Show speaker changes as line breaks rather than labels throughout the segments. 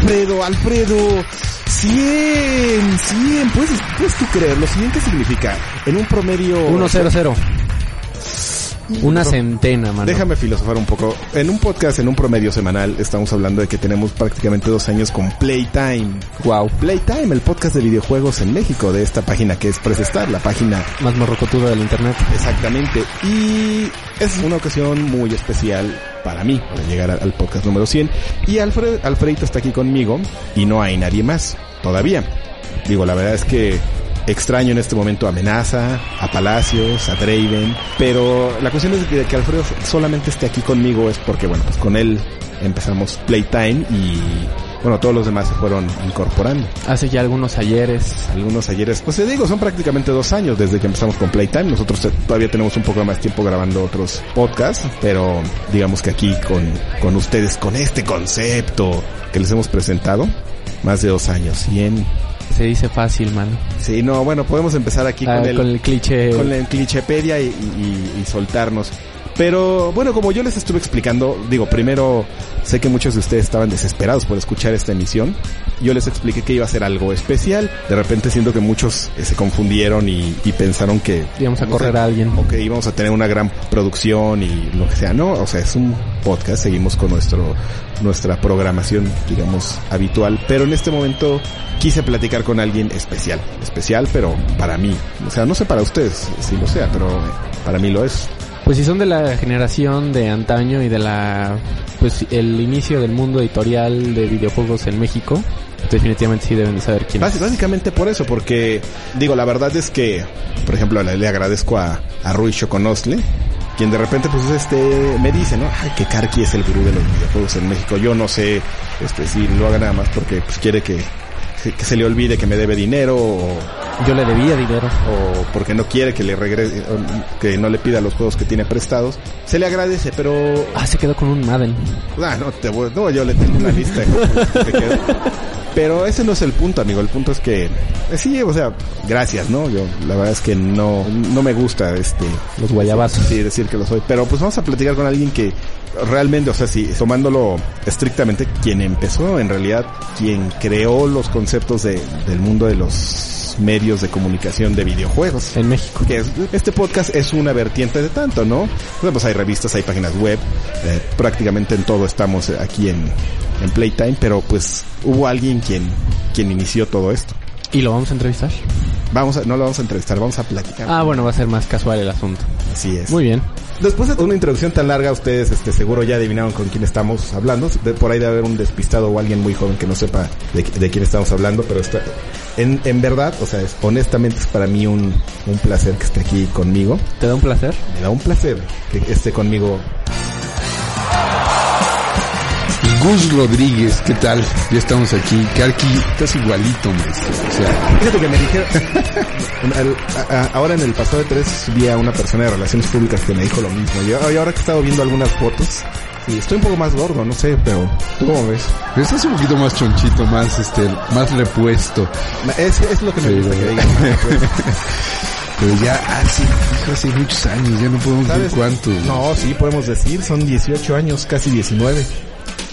Alfredo, Alfredo, 100, 100, puedes, puedes tú creer, lo siguiente significa, en un promedio...
100. Una centena, mano.
Déjame filosofar un poco. En un podcast, en un promedio semanal, estamos hablando de que tenemos prácticamente dos años con Playtime.
Wow.
Playtime, el podcast de videojuegos en México, de esta página que es Presestar, la página
Más morrocotuda del internet.
Exactamente. Y es una ocasión muy especial para mí, para llegar al podcast número 100. Y Alfred, Alfredito está aquí conmigo y no hay nadie más, todavía. Digo, la verdad es que extraño en este momento a Amenaza, a Palacios, a Draven, pero la cuestión es que, que Alfredo solamente esté aquí conmigo es porque, bueno, pues con él empezamos Playtime y, bueno, todos los demás se fueron incorporando.
Hace ya algunos ayeres.
Algunos ayeres, pues te digo, son prácticamente dos años desde que empezamos con Playtime. Nosotros todavía tenemos un poco más tiempo grabando otros podcasts, pero digamos que aquí con, con ustedes, con este concepto que les hemos presentado, más de dos años, 100.
Se dice fácil, mano.
Sí, no, bueno, podemos empezar aquí
Ah,
con, el,
con el cliché.
con la clichepedia y, y- y soltarnos. Pero bueno, como yo les estuve explicando, digo, primero sé que muchos de ustedes estaban desesperados por escuchar esta emisión. Yo les expliqué que iba a ser algo especial. De repente siento que muchos eh, se confundieron y, y pensaron que
Íbamos a correr a alguien.
o que íbamos a tener una gran producción y lo que sea. No, o sea, es un podcast, seguimos con nuestro nuestra programación, digamos, habitual, pero en este momento quise platicar con alguien especial, especial, pero para mí, o sea, no sé para ustedes si lo sea, pero para mí lo es.
Pues si son de la generación de antaño y de la pues el inicio del mundo editorial de videojuegos en México, definitivamente sí deben de saber quién
Bás-
es.
Básicamente por eso, porque digo, la verdad es que, por ejemplo, le, le agradezco a, a Rui Choconosle, quien de repente pues este me dice, ¿no? Ay, que Karki es el gurú de los videojuegos en México. Yo no sé este si lo haga nada más porque pues quiere que, que se le olvide que me debe dinero o,
Yo le debía dinero.
o porque no quiere que le regrese, que no le pida los juegos que tiene prestados. Se le agradece, pero
Ah, se quedó con un Madden.
Ah, no, te voy, no, yo le tengo una lista que te. Pero ese no es el punto, amigo. El punto es que, eh, sí, o sea, gracias, ¿no? Yo, la verdad es que no, no me gusta, este,
Los guayabazos.
sí, decir que lo soy. Pero pues vamos a platicar con alguien que realmente, o sea, sí, tomándolo estrictamente, quien empezó, en realidad, quien creó los conceptos de, del mundo de los medios de comunicación de videojuegos
En México.
que es- este podcast es una vertiente de tanto, ¿no? Pues hay revistas, hay páginas web, eh, prácticamente en todo estamos aquí en, en Playtime, pero pues hubo alguien quien, quien inició todo esto.
¿Y lo vamos a entrevistar?
Vamos a, no lo vamos a entrevistar, vamos a platicar.
Ah, bueno, va a ser más casual el asunto.
Así es.
Muy bien.
Después de una introducción tan larga, ustedes este, seguro ya adivinaron con quién estamos hablando. De- por ahí debe haber un despistado o alguien muy joven que no sepa de, de quién estamos hablando, pero está, en, en verdad, o sea, es- honestamente es para mí un, un placer que esté aquí conmigo.
¿Te da un placer?
Me da un placer que esté conmigo.
Gus Rodríguez, ¿qué tal? Ya estamos aquí. Karki, estás igualito, maestro. O sea,
Fíjate que me dijeron, ahora en el pasado de tres vi a una persona de relaciones públicas que me dijo lo mismo. Yo, y ahora que he estado viendo algunas fotos, sí, estoy un poco más gordo, no sé, pero ¿tú cómo ves?
estás un poquito más chonchito, más este, más repuesto.
Es, es lo que me
Sí,
gusta que.
Pero ya hace, hace muchos años, ya no podemos decir cuántos.
No, sí, podemos decir, son 18 años, casi 19.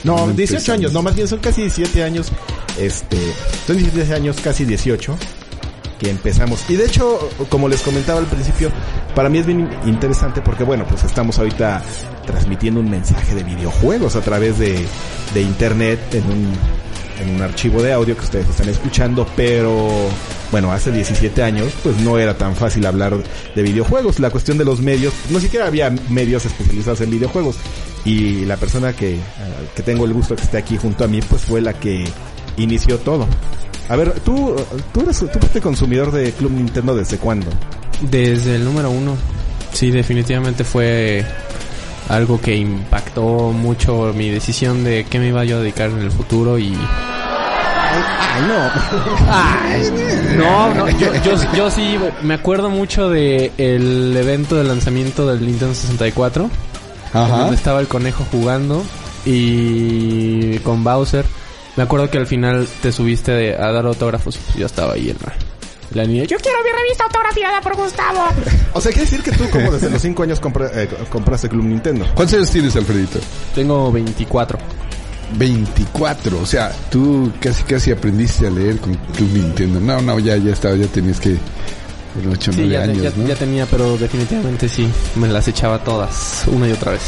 No,
No
18
empezamos.
años, no, más bien son casi 17 años, este, son 17 años, casi 18 que empezamos. Y de hecho, como les comentaba al principio, para mí es bien interesante porque, bueno, pues estamos ahorita transmitiendo un mensaje de videojuegos a través de, de internet en un, en un archivo de audio que ustedes están escuchando, pero bueno, hace 17 años pues no era tan fácil hablar de videojuegos. La cuestión de los medios, no siquiera había medios especializados en videojuegos. Y la persona que, eh, que tengo el gusto que esté aquí junto a mí pues fue la que inició todo. A ver, tú, tú eres, tú fuiste consumidor de Club Nintendo desde cuándo?
Desde el número uno. Sí, definitivamente fue algo que impactó mucho mi decisión de qué me iba yo a dedicar en el futuro y
Ay, no.
no, no, yo, yo, yo sí me acuerdo mucho de el evento de lanzamiento del Nintendo 64
Ajá.
donde estaba el conejo jugando y con Bowser. Me acuerdo que al final te subiste de- a dar autógrafos y pues yo estaba ahí en la, la niña. Yo quiero mi revista autografiada por Gustavo.
O sea, quiere decir que tú como desde los 5 años compra- eh, compraste Club Nintendo.
¿Cuántos años tienes, Alfredito?
Tengo 24.
24. O sea, tú casi casi aprendiste a leer con Club Nintendo. No, no, ya, ya estaba, ya tenías que... 8 o
Sí,
9
ya,
años,
ya-
¿no?
ya tenía, pero definitivamente sí. Me las echaba todas, una y otra vez.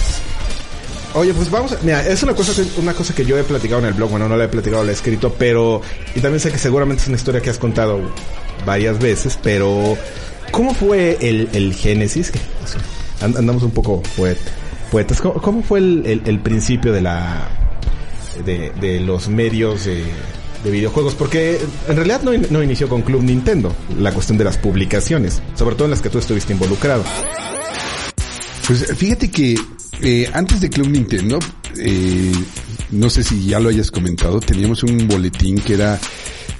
Oye, pues vamos, a- mira, es una cosa que, una cosa que yo he platicado en el blog, bueno, no la he platicado, la he escrito, pero y también sé que seguramente es una historia que has contado varias veces, pero ¿cómo fue el, el génesis? Andamos un poco poet- poetas. ¿Cómo, cómo fue el, el- el principio de la de, los medios de, de videojuegos? Porque en realidad no inició con Club Nintendo, la cuestión de las publicaciones, sobre todo en las que tú estuviste involucrado.
Pues fíjate que eh, antes de Club Nintendo, eh, no sé si ya lo hayas comentado, teníamos un boletín que era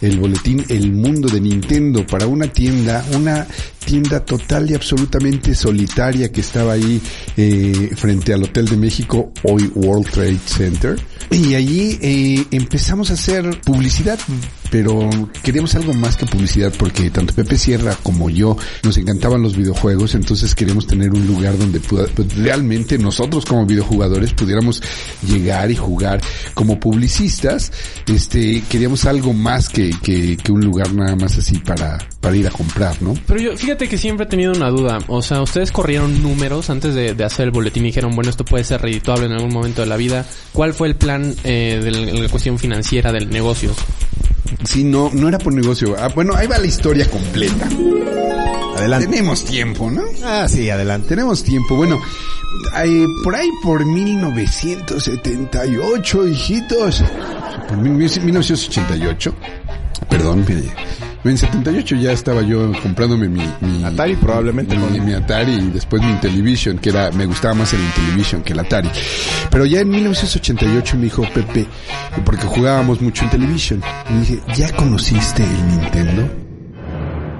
el boletín El Mundo de Nintendo para una tienda, una tienda total y absolutamente solitaria que estaba ahí eh, frente al Hotel de México, hoy World Trade Center. Y allí eh, empezamos a hacer publicidad, pero queríamos algo más que publicidad porque tanto Pepe Sierra como yo nos encantaban los videojuegos, entonces queríamos tener un lugar donde puda- pues, realmente nosotros como videojugadores pudiéramos llegar y jugar como publicistas. Este, queríamos algo más que, que, que un lugar nada más así para, para ir a comprar, ¿no?
Pero yo, fíjate que siempre he tenido una duda. O sea, ustedes corrieron números antes de, de hacer el boletín y dijeron, bueno, esto puede ser redituable en algún momento de la vida. ¿Cuál fue el plan eh, de la cuestión financiera del negocio?
Sí, no, no era por negocio. Ah, bueno, ahí va la historia completa.
Adelante.
Tenemos tiempo, ¿no?
Ah, sí, adelante.
Tenemos tiempo. Bueno, eh, por ahí por 1978, hijitos. Por mil- 1988. Perdón, mire, en 78 ya estaba yo comprándome mi, mi
Atari, probablemente,
mi,
con-
mi Atari y después mi Intellivision, que era, me gustaba más el Intellivision que el Atari. Pero ya en 1988 me dijo Pepe, porque jugábamos mucho en Television, me dije, ¿ya conociste el Nintendo?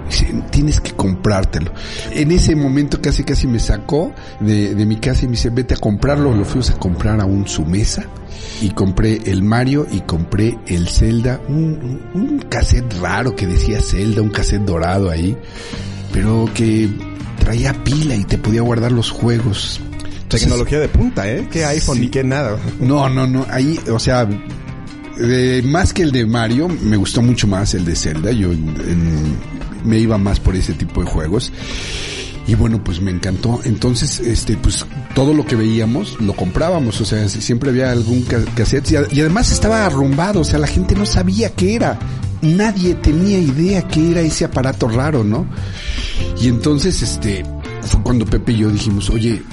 Dice, tienes que comprártelo. En ese momento casi casi me sacó de, de mi casa y me dice, vete a comprarlo. Lo fuimos a comprar a un su mesa y compré el Mario y compré el Zelda, un, cassette raro que decía Zelda, un cassette dorado ahí, pero que traía pila y te podía guardar los juegos. Entonces,
Tecnología de punta, ¿eh? ¿Qué iPhone
Sí.
ni qué nada?
no, no, no. Ahí, o sea, más que el de Mario, me gustó mucho más el de Zelda. Yo en- me iba más por ese tipo de juegos. Y bueno, pues me encantó. Entonces, este, pues todo lo que veíamos lo comprábamos. O sea, siempre había algún ca- cassette. Y, y además estaba arrumbado. O sea, la gente no sabía qué era. Nadie tenía idea qué era ese aparato raro, ¿no? Y entonces, este, fue cuando Pepe y yo dijimos, oye,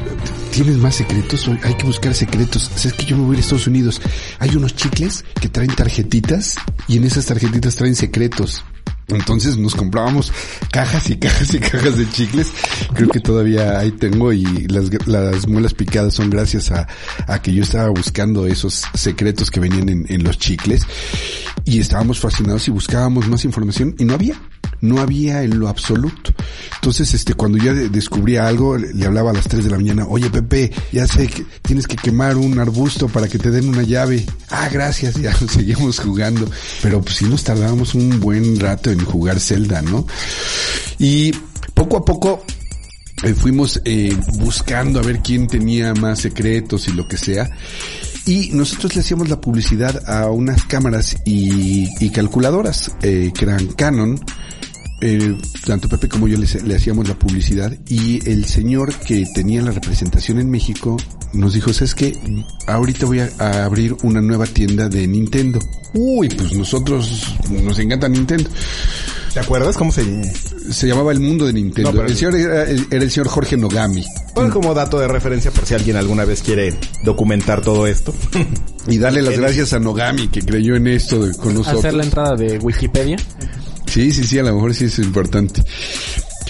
¿tienes más secretos? Hay que buscar secretos. ¿Sabes que yo me voy a a Estados Unidos? Hay unos chicles que traen tarjetitas y en esas tarjetitas traen secretos. Entonces nos comprábamos cajas y cajas y cajas de chicles. Creo que todavía ahí tengo y las, las muelas picadas son gracias a, a que yo estaba buscando esos secretos que venían en, en los chicles y estábamos fascinados y buscábamos más información y no había. No había en lo absoluto. Entonces, este, cuando ya de- descubría algo, le le hablaba a las 3 de la mañana, oye Pepe, ya sé que tienes que quemar un arbusto para que te den una llave. Ah, gracias, ya seguimos jugando. Pero pues sí nos tardábamos un buen rato en jugar Zelda, ¿no? Y poco a poco eh, fuimos eh, buscando a ver quién tenía más secretos y lo que sea. Y nosotros le hacíamos la publicidad a unas cámaras y, y calculadoras eh, que eran Canon. Eh, tanto Pepe como yo le, le hacíamos la publicidad y el señor que tenía la representación en México nos dijo, ¿sabes qué? Ahorita voy a, a abrir una nueva tienda de Nintendo. Uy, pues nosotros nos encanta Nintendo.
¿Te acuerdas cómo se
Se llamaba El Mundo de Nintendo.
No, pero-
el señor era, era el señor Jorge Nogami.
Bueno, como dato de referencia por si alguien alguna vez quiere documentar todo esto.
Y darle las gracias a Nogami que creyó en esto de- con nosotros.
Hacer la entrada de Wikipedia.
Sí, sí, sí, a lo mejor sí es importante.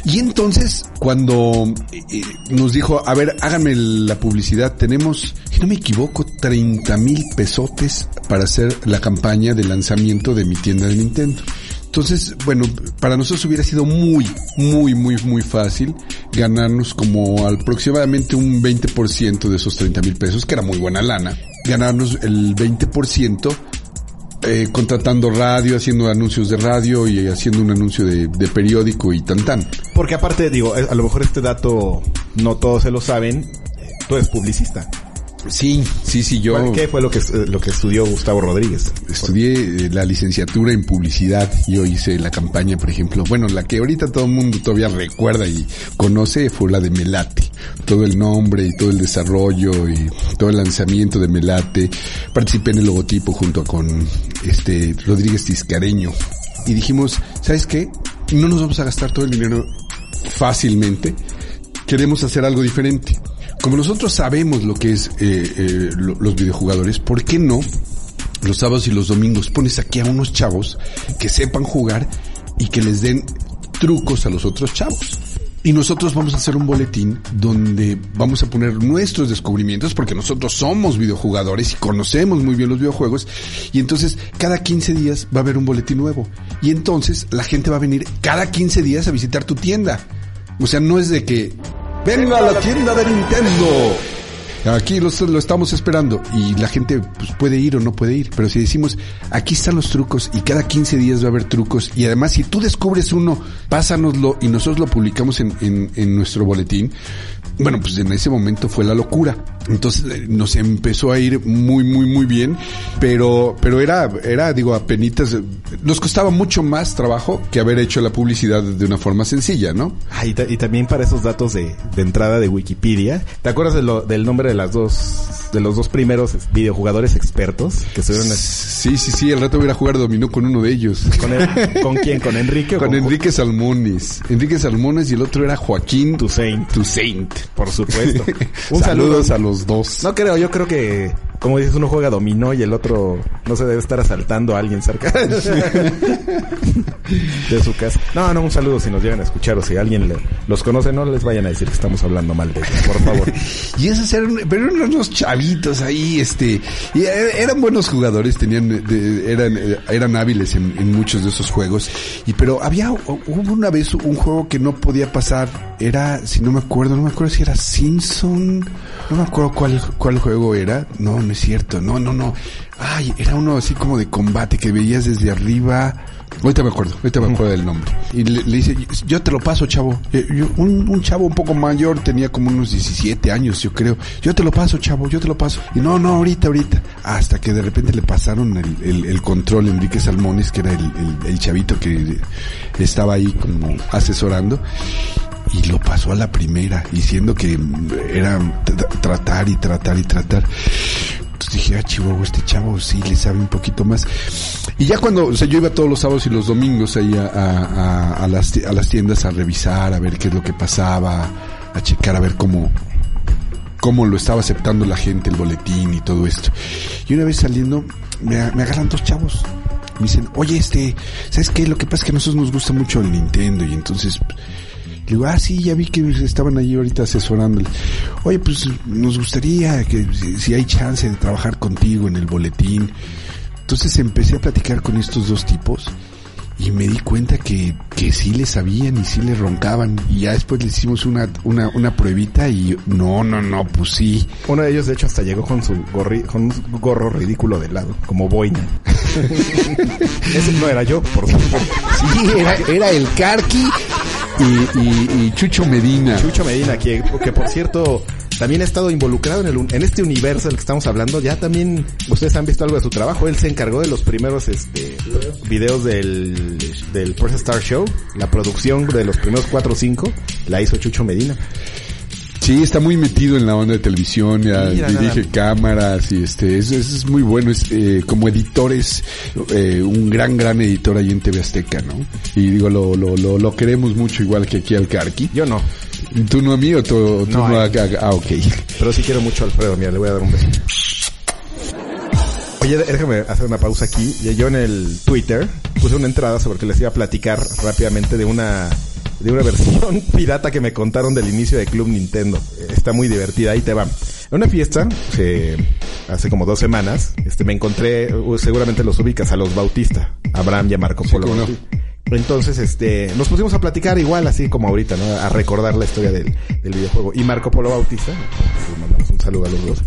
Y entonces, cuando eh, nos dijo, a ver, háganme la publicidad, tenemos, si no me equivoco, 30 mil pesotes para hacer la campaña de lanzamiento de mi tienda de Nintendo. Entonces, bueno, para nosotros hubiera sido muy, muy, muy, muy fácil ganarnos como aproximadamente un 20% de esos 30 mil pesos, que era muy buena lana. Ganarnos el 20% eh, contratando radio, haciendo anuncios de radio y haciendo un anuncio de, de periódico y tan tan.
Porque aparte, digo, a lo mejor este dato no todos se lo saben, eh, tú eres publicista.
Sí, sí, sí, yo
¿Cuál- ¿Qué fue lo que, eh, lo que estudió Gustavo Rodríguez?
estudié eh, la licenciatura en publicidad. Yo hice la campaña, por ejemplo, bueno, la que ahorita todo el mundo todavía recuerda y conoce fue la de Melate. Todo el nombre y todo el desarrollo y todo el lanzamiento de Melate. Participé en el logotipo junto con este Rodríguez Tiscareño. Y dijimos, ¿sabes qué? No nos vamos a gastar todo el dinero fácilmente. Queremos hacer algo diferente. Como nosotros sabemos lo que es eh, eh, lo- los videojugadores, ¿por qué no los sábados y los domingos pones aquí a unos chavos que sepan jugar y que les den trucos a los otros chavos. Y nosotros vamos a hacer un boletín donde vamos a poner nuestros descubrimientos porque nosotros somos videojugadores y conocemos muy bien los videojuegos. Y entonces cada 15 días va a haber un boletín nuevo. Y entonces la gente va a venir cada 15 días a visitar tu tienda. O sea, no es de que venga a la tienda de Nintendo. Aquí lo, estamos esperando y la gente pues, puede ir o no puede ir, pero si decimos aquí están los trucos y cada 15 días va a haber trucos y además si tú descubres uno, pásanoslo y nosotros lo publicamos en, en, en nuestro boletín, bueno pues en ese momento fue la locura. Entonces eh, nos empezó a ir muy muy muy bien, pero pero era era digo apenitas nos costaba mucho más trabajo que haber hecho la publicidad de una forma sencilla, ¿no?
Ah, y, ta- y también para esos datos de, de entrada de Wikipedia, ¿te acuerdas de lo- del nombre de las dos, de los dos primeros es- videojugadores expertos que estuvieron
Sí, sí, sí, el rato voy a ir a jugar dominó con uno de ellos.
con, el- con quién? ¿Con Enrique o
Con Enrique Salmones. Enrique Salmones y el otro era Joaquín
Toussaint?
Toussaint.
Por supuesto. Un
Saludos
saludo.
a los dos.
No creo, yo creo que, como dices, uno juega dominó y el otro no se debe estar asaltando a alguien cerca de su casa. No, no, un saludo si nos llegan a escuchar o si alguien le- los conoce, no les vayan a decir que estamos hablando mal de ellos, por favor.
Y esos eran, pero eran unos chavitos ahí, este, y e- eran buenos jugadores, tenían, de- eran, eran hábiles en, en muchos de esos juegos. Y pero había, hubo una vez un juego que no podía pasar, era, si no me acuerdo, no me acuerdo si era Simpson, no me acuerdo cuál, cuál juego era, no, no es cierto, no, no, no. Ay, era uno así como de combate que veías desde arriba. Ahorita me acuerdo, ahorita me acuerdo del nombre. Y le, le dice, yo te lo paso, chavo. Eh, un, un chavo un poco mayor, tenía como unos 17 años, yo creo. Yo te lo paso, chavo, yo te lo paso. Y no, no, ahorita, ahorita. Hasta que de repente le pasaron el, el, el control Enrique Salmones, que era el, el, el chavito que estaba ahí como asesorando. Y lo pasó a la primera, diciendo que era tra- tratar y tratar y tratar. Entonces dije, ah, chihuahua, este chavo sí le sabe un poquito más. Y ya cuando, o sea, yo iba todos los sábados y los domingos ahí a, a- a- a las, a las tiendas a revisar, a ver qué es lo que pasaba, a checar, a ver cómo, cómo lo estaba aceptando la gente, el boletín y todo esto. Y una vez saliendo, me, me agarran dos chavos. Me dicen, oye, este, ¿sabes qué? Lo que pasa es que a nosotros nos gusta mucho el Nintendo y entonces... Le digo, ah, sí, ya vi que estaban allí ahorita asesorándole. Oye, pues nos gustaría que si, hay chance de trabajar contigo en el boletín. Entonces empecé a platicar con estos dos tipos y me di cuenta que, que sí le sabían y sí le roncaban. Y ya después le hicimos una, una, una pruebita y no, no, no, pues sí.
Uno de ellos, de hecho, hasta llegó con su gorri, con un gorro ridículo de lado, como boina. Ese no era yo, por supuesto.
Sí, era, era el Carqui y, y, Chucho Medina.
Chucho Medina, que, por cierto, también ha estado involucrado en, el, en este universo del que estamos hablando. Ya también ustedes han visto algo de su trabajo. Él se encargó de los primeros este, videos del, del First Star Show. La producción de los primeros cuatro o cinco la hizo Chucho Medina.
Sí, está muy metido en la onda de televisión, ya
Mira,
dirige
nada.
cámaras y este, es, es, muy bueno, es eh, como editor es eh, un gran, gran editor ahí en TV Azteca, ¿no? Y digo, lo, lo, lo, lo queremos mucho igual que aquí al Carqui.
Yo no,
¿Tú no a mí o tú,
No,
no,
a
a,
él.
a- Ah, ok.
pero sí quiero mucho a Alfredo. Mira, le voy a dar un beso. Oye, déjame hacer una pausa aquí. Yo en el Twitter puse una entrada sobre que les iba a platicar rápidamente de una de una versión pirata que me contaron del inicio de Club Nintendo. Está muy divertida, ahí te va. En una fiesta, eh, hace como dos semanas, este, me encontré, uh, seguramente los ubicas, a los Bautista, Abraham y a Marco Polo. Bautista. Entonces, este, nos pusimos a platicar igual, así como ahorita, ¿no? A recordar la historia del, del videojuego. Y Marco Polo Bautista, un saludo a los dos,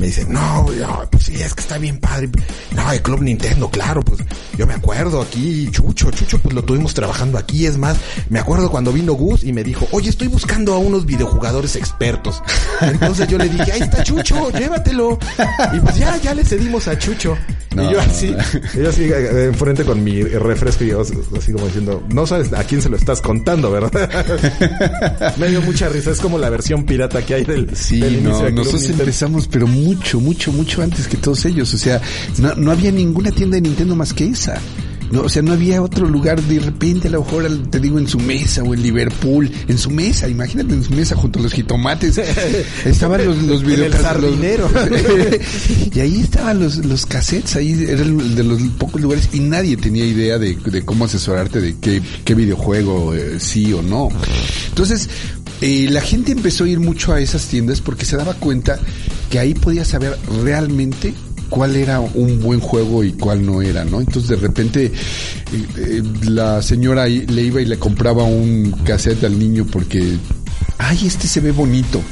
me dice, no, no, pues sí, es que está bien padre. No, el Club Nintendo, claro, pues yo me acuerdo aquí, Chucho, Chucho, pues lo tuvimos trabajando aquí. Es más, me acuerdo cuando vino Gus y me dijo, oye, estoy buscando a unos videojugadores expertos. Entonces yo le dije, ahí está Chucho, llévatelo. Y pues ya, ya le cedimos a Chucho.
No.
Y yo así, y yo así, eh, enfrente con mi refresco y yo así como diciendo, no sabes a quién se lo estás contando, ¿verdad? me dio mucha risa, es como la versión pirata que hay del,
Sí,
del inicio
no,
de
nosotros
Nintendo.
empezamos, pero mucho, mucho, mucho antes que todos ellos. O sea, no, no había ninguna tienda de Nintendo más que esa. No, o sea, no había otro lugar de repente, a lo mejor, te digo, en su mesa o en Liverpool, en su mesa, imagínate en su mesa junto a los jitomates. Estaban los, los
En el
videocas-
sardinero.
los- y ahí estaban los, los cassettes, ahí era el de los pocos lugares y nadie tenía idea de, de cómo asesorarte de qué, qué videojuego eh, sí o no. Entonces, eh, la gente empezó a ir mucho a esas tiendas porque se daba cuenta que ahí podía saber realmente cuál era un buen juego y cuál no era, ¿no? Entonces de repente eh, eh, la señora le iba y le compraba un cassette al niño porque, ay, este se ve bonito.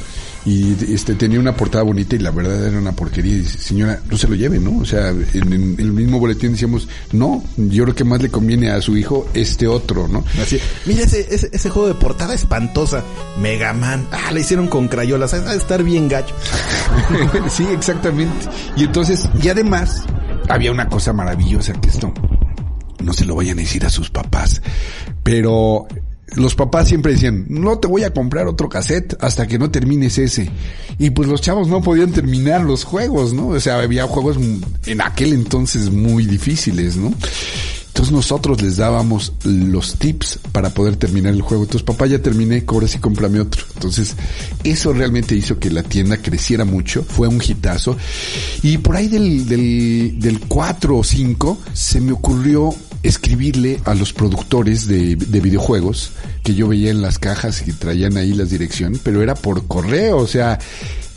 Y este tenía una portada bonita y la verdad era una porquería. Y dice, señora, no se lo lleve, ¿no? O sea, en, en el mismo boletín decíamos, no, yo creo que más le conviene a su hijo este otro, ¿no?
Así, mira ese, ese, ese juego de portada espantosa, Mega Man. Ah, le hicieron con crayolas, de estar bien gacho.
sí, exactamente. Y entonces, y además, había una cosa maravillosa que esto no se lo vayan a decir a sus papás, pero los papás siempre decían, no te voy a comprar otro cassette hasta que no termines ese. Y pues los chavos no podían terminar los juegos, ¿no? O sea, había juegos en aquel entonces muy difíciles, ¿no? Entonces nosotros les dábamos los tips para poder terminar el juego. Entonces, papá, ya terminé, cobra y cómprame otro. Entonces, eso realmente hizo que la tienda creciera mucho. Fue un hitazo. Y por ahí del, del, del 4 o 5 se me ocurrió escribirle a los productores de, de videojuegos que yo veía en las cajas que traían ahí las direcciones, pero era por correo, o sea,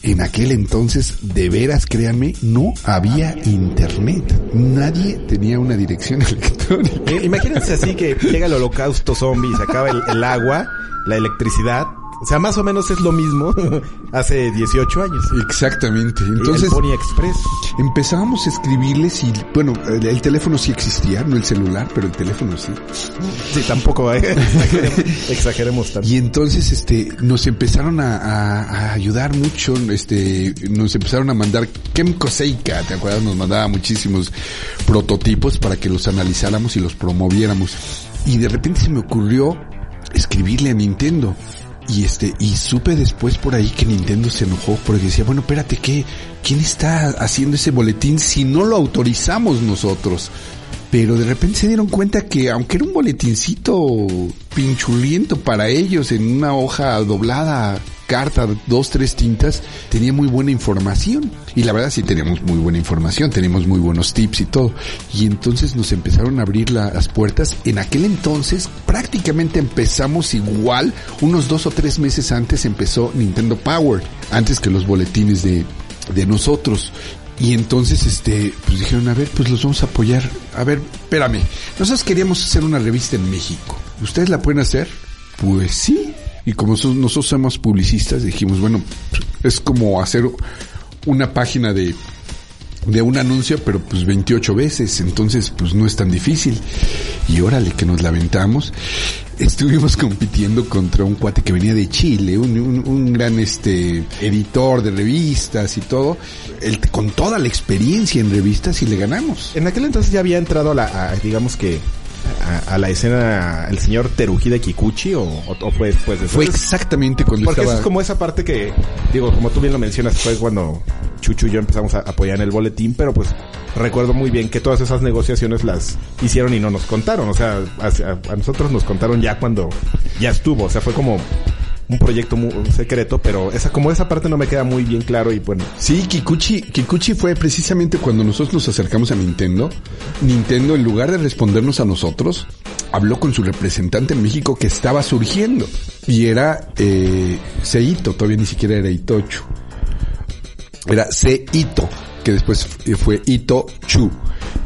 en aquel entonces, de veras, créanme, no había internet. Nadie tenía una dirección electrónica.
Eh, Imagínense así que llega el holocausto zombie y se acaba el agua, la electricidad. O sea, más o menos es lo mismo hace 18 años.
Exactamente.
Entonces, el Pony Express.
empezábamos a escribirles y, bueno, el, el teléfono sí existía, no el celular, pero el teléfono sí.
Sí, tampoco eh, exageremos, exageremos tanto.
Y entonces, este, nos empezaron a, a- a ayudar mucho, este, nos empezaron a mandar Kemco Seika, ¿te acuerdas? Nos mandaba muchísimos prototipos para que los analizáramos y los promoviéramos. Y de repente se me ocurrió escribirle a Nintendo. Y este, y supe después por ahí que Nintendo se enojó porque decía, bueno, espérate, ¿qué? ¿Quién está haciendo ese boletín si no lo autorizamos nosotros? Pero de repente se dieron cuenta que aunque era un boletincito pinchuliento para ellos en una hoja doblada, carta, dos, tres tintas, tenía muy buena información. Y la verdad sí teníamos muy buena información, teníamos muy buenos tips y todo. Y entonces nos empezaron a abrir la- las puertas. En aquel entonces prácticamente empezamos igual, unos dos o tres meses antes empezó Nintendo Power, antes que los boletines de, de nosotros. Y entonces, este, pues dijeron, a ver, pues los vamos a apoyar. A ver, espérame. Nosotros queríamos hacer una revista en México. ¿Ustedes la pueden hacer? Pues sí. Y como nosotros somos publicistas, dijimos, bueno, es como hacer una página de, de un anuncio, pero pues 28 veces. Entonces, pues no es tan difícil. Y órale, que nos lamentamos. Estuvimos compitiendo contra un cuate que venía de Chile, un, un- un gran este editor de revistas y todo, él, con toda la experiencia en revistas y le ganamos.
En aquel entonces ya había entrado la, a, digamos que, a, a la escena el señor Terujide Kikuchi o, o, o fue después de eso.
Fue exactamente cuando
Porque eso
estaba...
es como esa parte que, digo, como tú bien lo mencionas, fue cuando Chucho y yo empezamos a apoyar en el boletín, pero pues recuerdo muy bien que todas esas negociaciones las hicieron y no nos contaron. O sea, a nosotros nos contaron ya cuando ya estuvo. O sea, fue como un proyecto muy secreto, pero esa como esa parte no me queda muy bien claro y bueno.
Sí, Kikuchi, Kikuchi fue precisamente cuando nosotros nos acercamos a Nintendo. Nintendo, en lugar de respondernos a nosotros, habló con su representante en México que estaba surgiendo. Y era eh, Seito, todavía ni siquiera era Itochu. Era Seito, que después fue Ito Chu.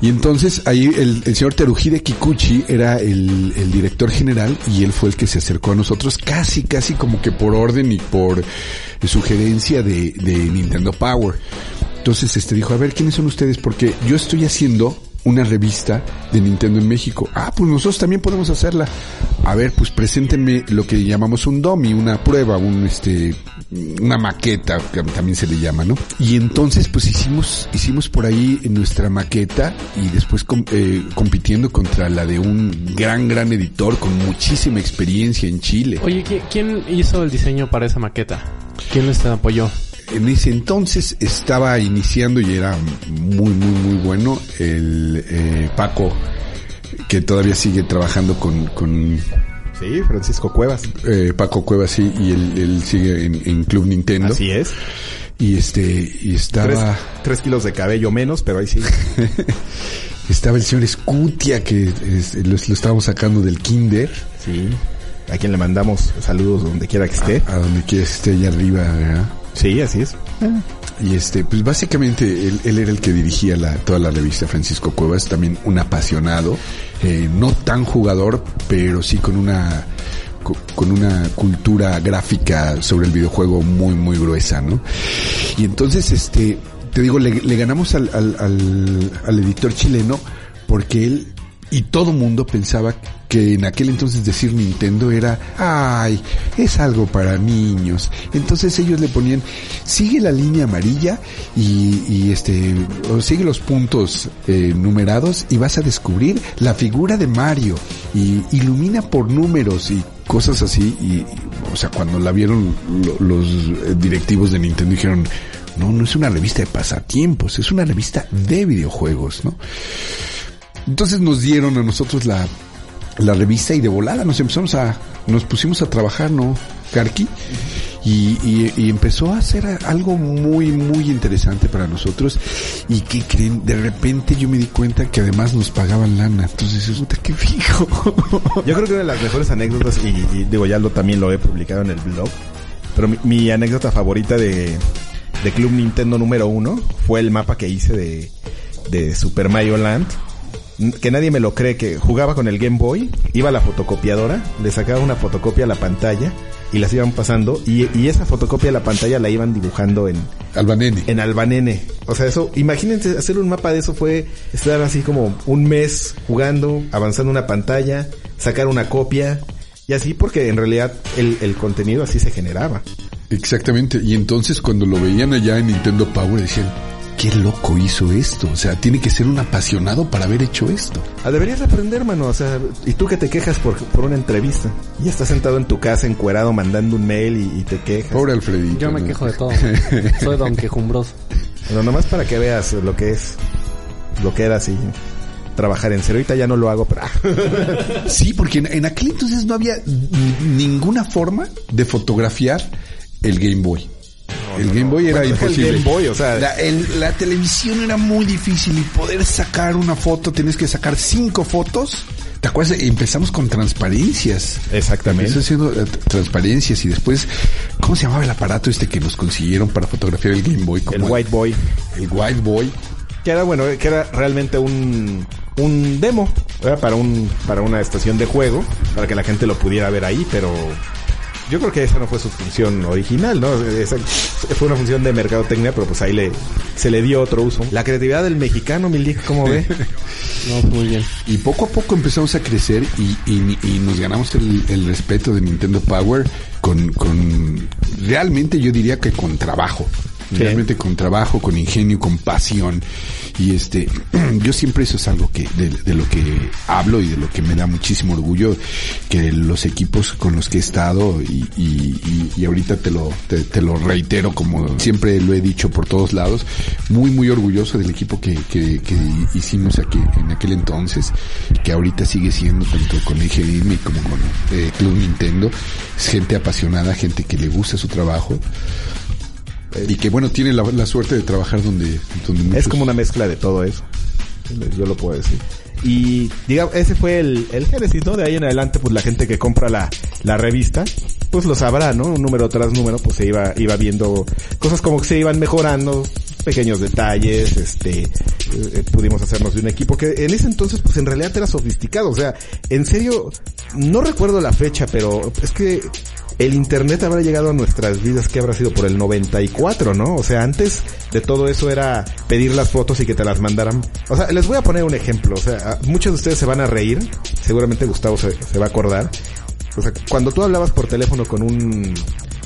Y entonces ahí el, el señor Terujide Kikuchi era el, el, director general y él fue el que se acercó a nosotros casi, casi como que por orden y por sugerencia de, de Nintendo Power. Entonces este dijo, a ver, ¿quiénes son ustedes? Porque yo estoy haciendo una revista de Nintendo en México. Ah, pues nosotros también podemos hacerla. A ver, pues preséntenme lo que llamamos un dummy, una prueba, un este, una maqueta, que también se le llama, ¿no? Y entonces, pues hicimos, hicimos por ahí nuestra maqueta y después eh, compitiendo contra la de un gran, gran editor con muchísima experiencia en Chile.
Oye, ¿quién hizo el diseño para esa maqueta? ¿Quién les apoyó?
en ese entonces estaba iniciando y era muy, muy, muy bueno el eh, Paco, que todavía sigue trabajando con... con
sí, Francisco Cuevas.
Eh, Paco Cuevas, sí, y él, él sigue en, en, Club Nintendo.
Así es.
Y este, y estaba...
Tres, tres kilos de cabello menos, pero ahí sí.
estaba el señor Scutia, que es, lo, lo estábamos sacando del kinder.
Sí. A quien le mandamos saludos donde quiera que esté.
A, a donde quiera que esté allá arriba, ¿verdad?
Sí, así es.
Y este, pues básicamente él, él era el que dirigía la, toda la revista Francisco Cuevas, también un apasionado, eh, no tan jugador, pero sí con una con una cultura gráfica sobre el videojuego muy muy gruesa, ¿no? Y entonces este, te digo, le, le ganamos al, al, al, al editor chileno porque él y todo mundo pensaba que en aquel entonces decir Nintendo era, ay, es algo para niños. Entonces ellos le ponían, sigue la línea amarilla y, y este, sigue los puntos eh, numerados y vas a descubrir la figura de Mario y ilumina por números y cosas así. Y, o sea, cuando la vieron lo, los directivos de Nintendo dijeron, no, no es una revista de pasatiempos, es una revista de videojuegos, ¿no? Entonces nos dieron a nosotros la, la revista y de volada nos empezamos a, nos pusimos a trabajar, ¿no? Karki. Y, y, y, empezó a hacer algo muy, muy interesante para nosotros. Y que creen, de repente yo me di cuenta que además nos pagaban lana. Entonces, puta, qué fijo.
Yo creo que una de las mejores anécdotas, y, y digo, ya lo también lo he publicado en el blog, pero mi, mi anécdota favorita de, de Club Nintendo número uno fue el mapa que hice de, de Super Mario Land que nadie me lo cree, que jugaba con el Game Boy, iba a la fotocopiadora, le sacaba una fotocopia a la pantalla y las iban pasando y, y esa fotocopia a la pantalla la iban dibujando en
Albanene.
En Albanene. O sea, eso, imagínense hacer un mapa de eso fue estar así como un mes jugando, avanzando una pantalla, sacar una copia y así porque en realidad el, el contenido así se generaba.
Exactamente. Y entonces cuando lo veían allá en Nintendo Power decían, qué loco hizo esto. O sea, tiene que ser un apasionado para haber hecho esto.
Ah, deberías aprender, mano. O sea, y tú que te quejas por, por una entrevista. Y estás sentado en tu casa encuerado mandando un mail y, y te quejas.
Pobre Alfredito.
Yo me
¿no?
quejo de todo. Soy don quejumbroso.
Bueno, nomás para que veas lo que es, lo que era así. Trabajar en serio. Ahorita ya no lo hago, pero...
sí, porque en, en aquel entonces no había ninguna forma de fotografiar el Game Boy. No, el Game Boy era
bueno,
imposible.
El Game Boy, o sea,
la, el, la, televisión era muy difícil y poder sacar una foto, tenías que sacar cinco fotos. ¿Te acuerdas? Empezamos con transparencias.
Exactamente.
Empezó haciendo uh, transparencias y después, ¿cómo se llamaba el aparato este que nos consiguieron para fotografiar el Game Boy?
El White Boy.
El White Boy.
Que era bueno, que era realmente un, un demo, ¿verdad? Para un, para una estación de juego, para que la gente lo pudiera ver ahí, pero yo creo que esa no fue su función original, ¿no? Esa fue una función de mercadotecnia, pero pues ahí le, se le dio otro uso. La creatividad del mexicano, Milik, ¿cómo ve?
no, muy bien.
Y poco a poco empezamos a crecer y, y, y nos ganamos el, el, respeto de Nintendo Power con, con, realmente yo diría que con trabajo. Realmente con trabajo, con ingenio, con pasión. Y este, yo siempre eso es algo que, de, de, lo que hablo y de lo que me da muchísimo orgullo, que los equipos con los que he estado y, y, y, ahorita te lo, te, lo reitero como siempre lo he dicho por todos lados, muy, muy orgulloso del equipo que, que, que hicimos aquí, en aquel entonces, que ahorita sigue siendo tanto con el GDM como con eh, Club Nintendo. Es gente apasionada, gente que le gusta su trabajo y que bueno tiene la, la suerte de trabajar donde, donde
muchos... es como una mezcla de todo eso yo lo puedo decir Y digamos, ese fue el, el génesis, ¿no? De ahí en adelante, pues la gente que compra la, la revista, pues lo sabrá, ¿no? Un número tras número, pues se iba, iba viendo cosas como que se iban mejorando, pequeños detalles, este, eh, pudimos hacernos de un equipo que en ese entonces, pues en realidad era sofisticado, o sea, en serio, no recuerdo la fecha, pero es que el internet habrá llegado a nuestras vidas que habrá sido por el 94, ¿no? O sea, antes de todo eso era pedir las fotos y que te las mandaran. O sea, les voy a poner un ejemplo. O sea, muchos de ustedes se van a reír. Seguramente Gustavo se, se va a acordar. O sea, cuando tú hablabas por teléfono con un,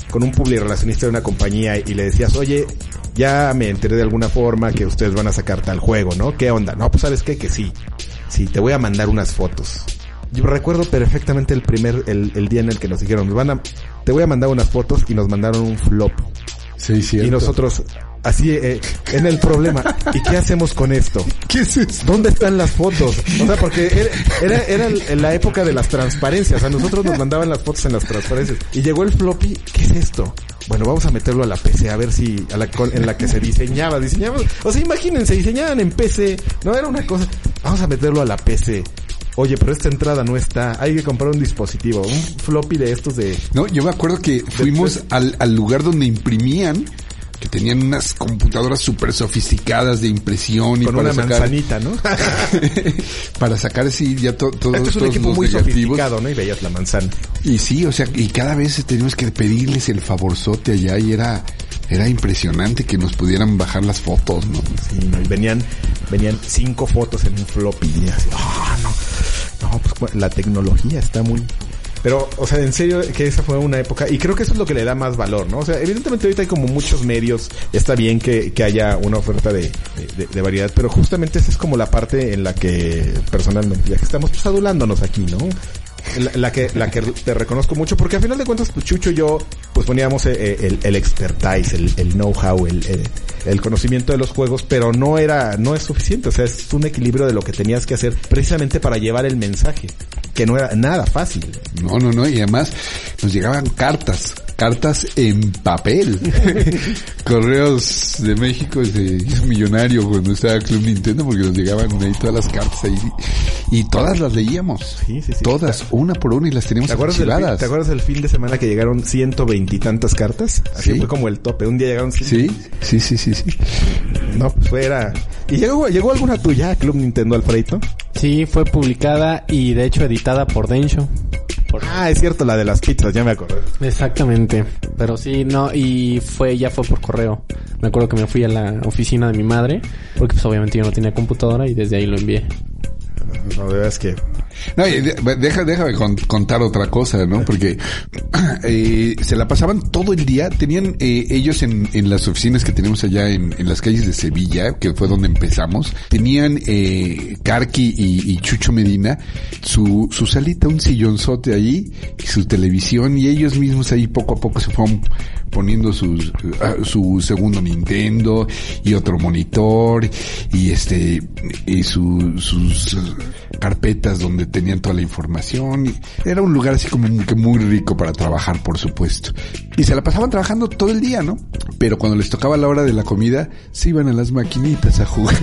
con un relacionista de una compañía y le decías, oye, ya me enteré de alguna forma que ustedes van a sacar tal juego, ¿no? ¿Qué onda? No, pues sabes qué, que sí. Sí, te voy a mandar unas fotos. Yo recuerdo perfectamente el primer, el, el día en el que nos dijeron, van a, te voy a mandar unas fotos y nos mandaron un flop.
Sí, cierto.
Y nosotros, así, eh, en el problema, ¿y qué hacemos con esto?
¿Qué es esto?
¿Dónde están las fotos? O sea, porque era, era, la época de las transparencias. A nosotros nos mandaban las fotos en las transparencias. Y llegó el floppy, ¿qué es esto? Bueno, vamos a meterlo a la PC a ver si a la, en la que se diseñaba, diseñaba, o sea, imagínense, diseñaban en PC, no era una cosa, vamos a meterlo a la PC. Oye, pero esta entrada no está. Hay que comprar un dispositivo, un floppy de estos de...
No, yo me acuerdo que fuimos al, al lugar donde imprimían que tenían unas computadoras súper sofisticadas de impresión y
con
para
una
sacar,
manzanita, ¿no?
para sacar así ya to, todos,
Este es un equipo
los
muy
negativos.
sofisticado, ¿no? Y veías la manzana.
Y sí, o sea, y cada vez teníamos que pedirles el favorzote allá y era era impresionante que nos pudieran bajar las fotos, ¿no?
Sí, ¿no? y venían, venían cinco fotos en un floppy y así, ah, no, no, pues la tecnología está muy, pero, o sea, en serio que esa fue una época, y creo que eso es lo que le da más valor, ¿no? O sea, evidentemente ahorita hay como muchos medios, está bien que, que haya una oferta de, de, de variedad, pero justamente esa es como la parte en la que personalmente, ya que estamos pues adulándonos aquí, ¿no? La, que la que te reconozco mucho porque al final de cuentas pues Chucho y yo pues poníamos eh, el, el expertise el, el know-how el, el, el, conocimiento de los juegos pero no era no es suficiente. O sea es un equilibrio de lo que tenías que hacer precisamente para llevar el mensaje que no era nada fácil.
No no no y además nos llegaban cartas cartas en papel. Correos de México se hizo millonario cuando estaba Club Nintendo porque nos llegaban ahí todas las cartas ahí y todas las leíamos.
Sí, sí, sí.
Todas, una por una y las teníamos
¿Te acuerdas, del fin, ¿Te acuerdas del fin de semana que llegaron ciento veintitantas cartas? Así
¿Sí?
fue como el tope. Un día llegaron
Sí, sí, sí, sí, sí.
No, pues fuera. ¿Y llegó, llegó alguna tuya, Club Nintendo Alfredito?
Sí, fue publicada y de hecho editada por Densho.
Por... Ah, es cierto, la de las pizzas, ya me acordé.
Exactamente. Pero sí, no, y fue, ya fue por correo. Me acuerdo que me fui a la oficina de mi madre, porque pues obviamente yo no tenía computadora y desde ahí lo envié.
No, de verdad es que...
No, deja, déjame contar otra cosa, ¿no? Porque eh, se la pasaban todo el día. Tenían eh, ellos en, en, las oficinas que tenemos allá en, las calles de Sevilla, que fue donde empezamos, tenían eh, y, y, Chucho Medina su, su salita, un sillonzote ahí, y su televisión, y ellos mismos ahí poco a poco se fueron poniendo sus, uh, su segundo Nintendo y otro monitor y este y su, sus carpetas donde tenían toda la información. Y era un lugar así como que muy rico para trabajar, por supuesto. Y se la pasaban trabajando todo el día, ¿no? Pero cuando les tocaba la hora de la comida, se iban a las maquinitas a jugar.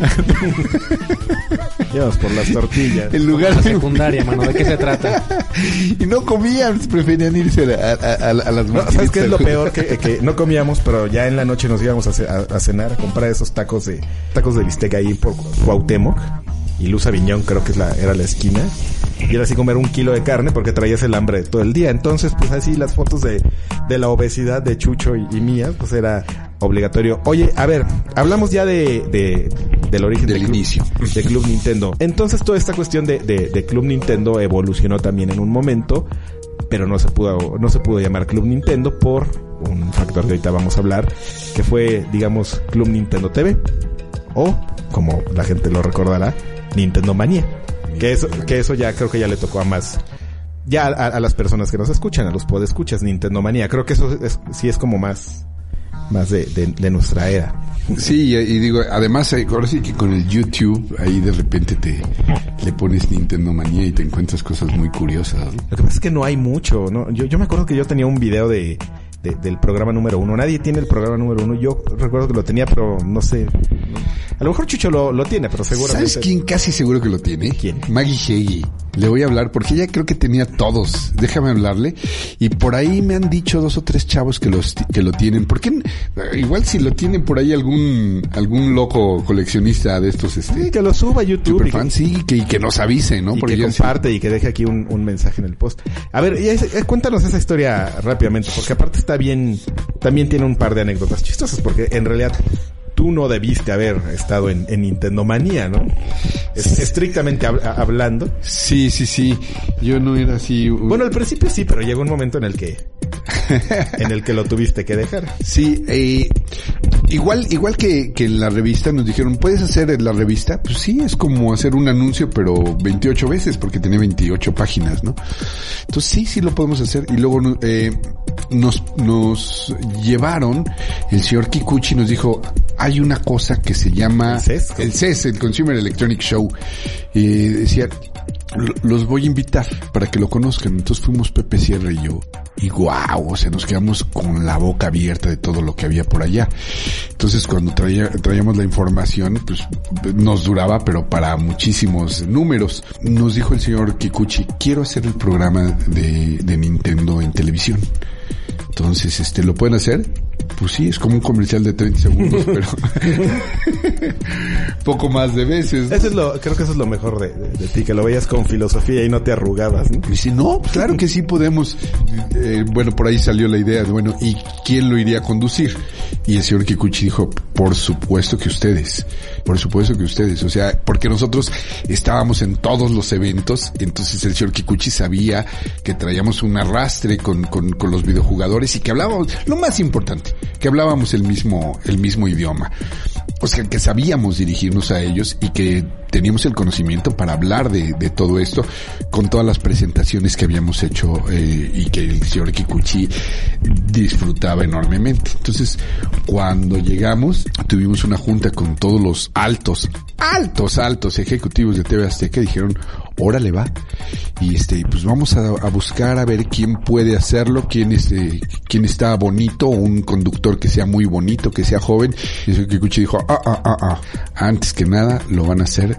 Íbamos por las tortillas.
En lugar de secundaria, mano, ¿de qué se trata?
y no comían, preferían irse a, a, a, a las
maquinitas. No, ¿Sabes qué es lo peor? Que, que, no comíamos, pero ya en la noche nos íbamos a, cenar, a comprar esos tacos de tacos de bistec ahí por Cuauhtémoc y Luz Aviñón creo que es la, era la esquina. Y era así comer un kilo de carne porque traías el hambre todo el día. Entonces, pues así las fotos de, de la obesidad de Chucho y, y mía, pues era obligatorio. Oye, a ver, hablamos ya de, de del origen
del
de Club,
inicio
de Club Nintendo. Entonces toda esta cuestión de, de, de Club Nintendo evolucionó también en un momento, pero no se pudo, no se pudo llamar Club Nintendo por un factor que ahorita vamos a hablar, que fue, digamos, Club Nintendo TV. O, como la gente lo recordará, Nintendo Manía. Que eso, que eso ya creo que ya le tocó a más. Ya a, a las personas que nos escuchan, a los podescuchas, Nintendo Manía. Creo que eso es, sí es como más, más de, de, de nuestra era.
Sí, y, y, digo, además, ahora sí que con el YouTube, ahí de repente te le pones Nintendo Manía y te encuentras cosas muy curiosas. ¿no?
Lo que pasa es que no hay mucho, ¿no? Yo, yo me acuerdo que yo tenía un video de, de, del programa número uno. Nadie tiene el programa número uno. Yo recuerdo que lo tenía, pero no sé. A lo mejor Chucho lo, lo tiene, pero seguramente...
¿Sabes quién casi seguro que lo tiene?
¿Quién?
Maggie Heggie. Le voy a hablar porque ella creo que tenía todos. Déjame hablarle. Y por ahí me han dicho dos o tres chavos que los que lo tienen. ¿Por qué? Igual si lo tienen por ahí algún algún loco coleccionista de estos este
Sí, que lo suba a YouTube y que,
sí, que, y que nos avise, ¿no?
y
Porque
que
sí-
comparte y que deje aquí un, un mensaje en el post. A ver, eh, cuéntanos esa historia rápidamente, porque aparte está bien, también tiene un par de anécdotas chistosas, porque en realidad tú no debiste haber estado en, en Nintendo Manía, ¿no? Es- estrictamente hab- hablando.
Sí, sí, sí. Yo no era así.
Bueno, al principio sí, pero llegó un momento en el que, en el que lo tuviste que dejar.
Sí, eh, igual, igual que, que en la revista nos dijeron, ¿puedes hacer la revista? Pues sí, es como hacer un anuncio, pero 28 veces, porque tiene 28 páginas, ¿no? Entonces sí, sí lo podemos hacer. Y luego eh, nos, nos llevaron, el señor Kikuchi nos dijo, hay una cosa que se llama
¿El CES?
el CES, el Consumer Electronic Show. Y decía, "Lo- los voy a invitar para que lo conozcan. Entonces fuimos Pepe Sierra y yo. Y guau, o sea, nos quedamos con la boca abierta de todo lo que había por allá. Entonces cuando traía, traíamos la información, pues nos duraba, pero para muchísimos números. Nos dijo el señor Kikuchi, quiero hacer el programa de, de Nintendo en televisión. Entonces, este, ¿lo pueden hacer? Pues sí, es como un comercial de 30 segundos, pero poco más de veces.
Eso es lo, creo que eso es lo mejor de, de- de ti, que lo veías con filosofía y no te arrugabas, ¿no?
Y dice, no, claro que sí podemos. Eh, bueno, por ahí salió la idea de, bueno, ¿y quién lo iría a conducir? Y el señor Kikuchi dijo, por supuesto que ustedes, por supuesto que ustedes, o sea, porque nosotros estábamos en todos los eventos, entonces el señor Kikuchi sabía que traíamos un arrastre con, con, con los videojugadores y que hablábamos, lo más importante, que hablábamos el mismo, el mismo idioma. O sea, que sabíamos dirigirnos a ellos y que teníamos el conocimiento para hablar de, de todo esto con todas las presentaciones que habíamos hecho eh, y que el señor Kikuchi disfrutaba enormemente. Entonces, cuando llegamos, tuvimos una junta con todos los altos, altos, altos ejecutivos de TV Azteca y dijeron, órale va. Y este, pues vamos a, a buscar a ver quién puede hacerlo, quién este, quién está bonito, un conductor que sea muy bonito, que sea joven. Y el señor Kikuchi dijo, ah, ah, ah, ah, antes que nada lo van a hacer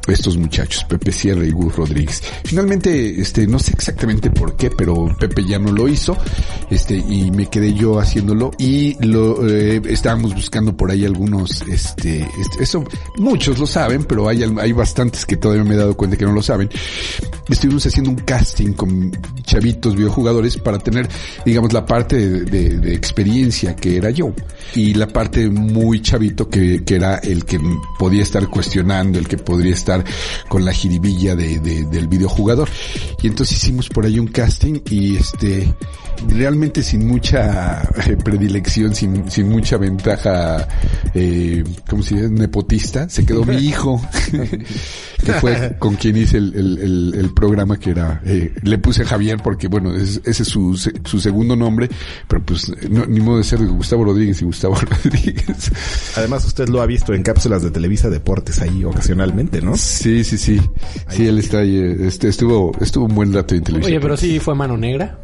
estos muchachos, Pepe Sierra y Gus Rodríguez. Finalmente, este, no sé exactamente por qué, pero Pepe ya no lo hizo, este, y me quedé yo haciéndolo y lo, eh, estábamos buscando por ahí algunos, este, este, eso, muchos lo saben, pero hay, hay bastantes que todavía me he dado cuenta que no lo saben. Estuvimos haciendo un casting con chavitos videojugadores para tener, digamos, la parte de, de- de experiencia que era yo y la parte muy chavito que, que era el que podía estar cuestionando, el que podría estar con la jiribilla de, de- del videojugador. Y entonces hicimos por ahí un casting y este, realmente sin mucha eh, predilección, sin, sin mucha ventaja, eh, ¿cómo se dice? Nepotista, se quedó mi hijo, que fue con quien hice el, el- el- el programa que era, eh, le puse Javier porque bueno, es- ese es su, se- su segundo nombre, pero pues no, ni modo de ser Gustavo Rodríguez y Gustavo Rodríguez.
Además, usted lo ha visto en cápsulas de Televisa Deportes ahí ocasionalmente, ¿no?
Sí, sí, sí. Sí, él está ahí, eh, este, estuvo, estuvo un buen rato en televisión.
Oye, pero sí fue mano negra.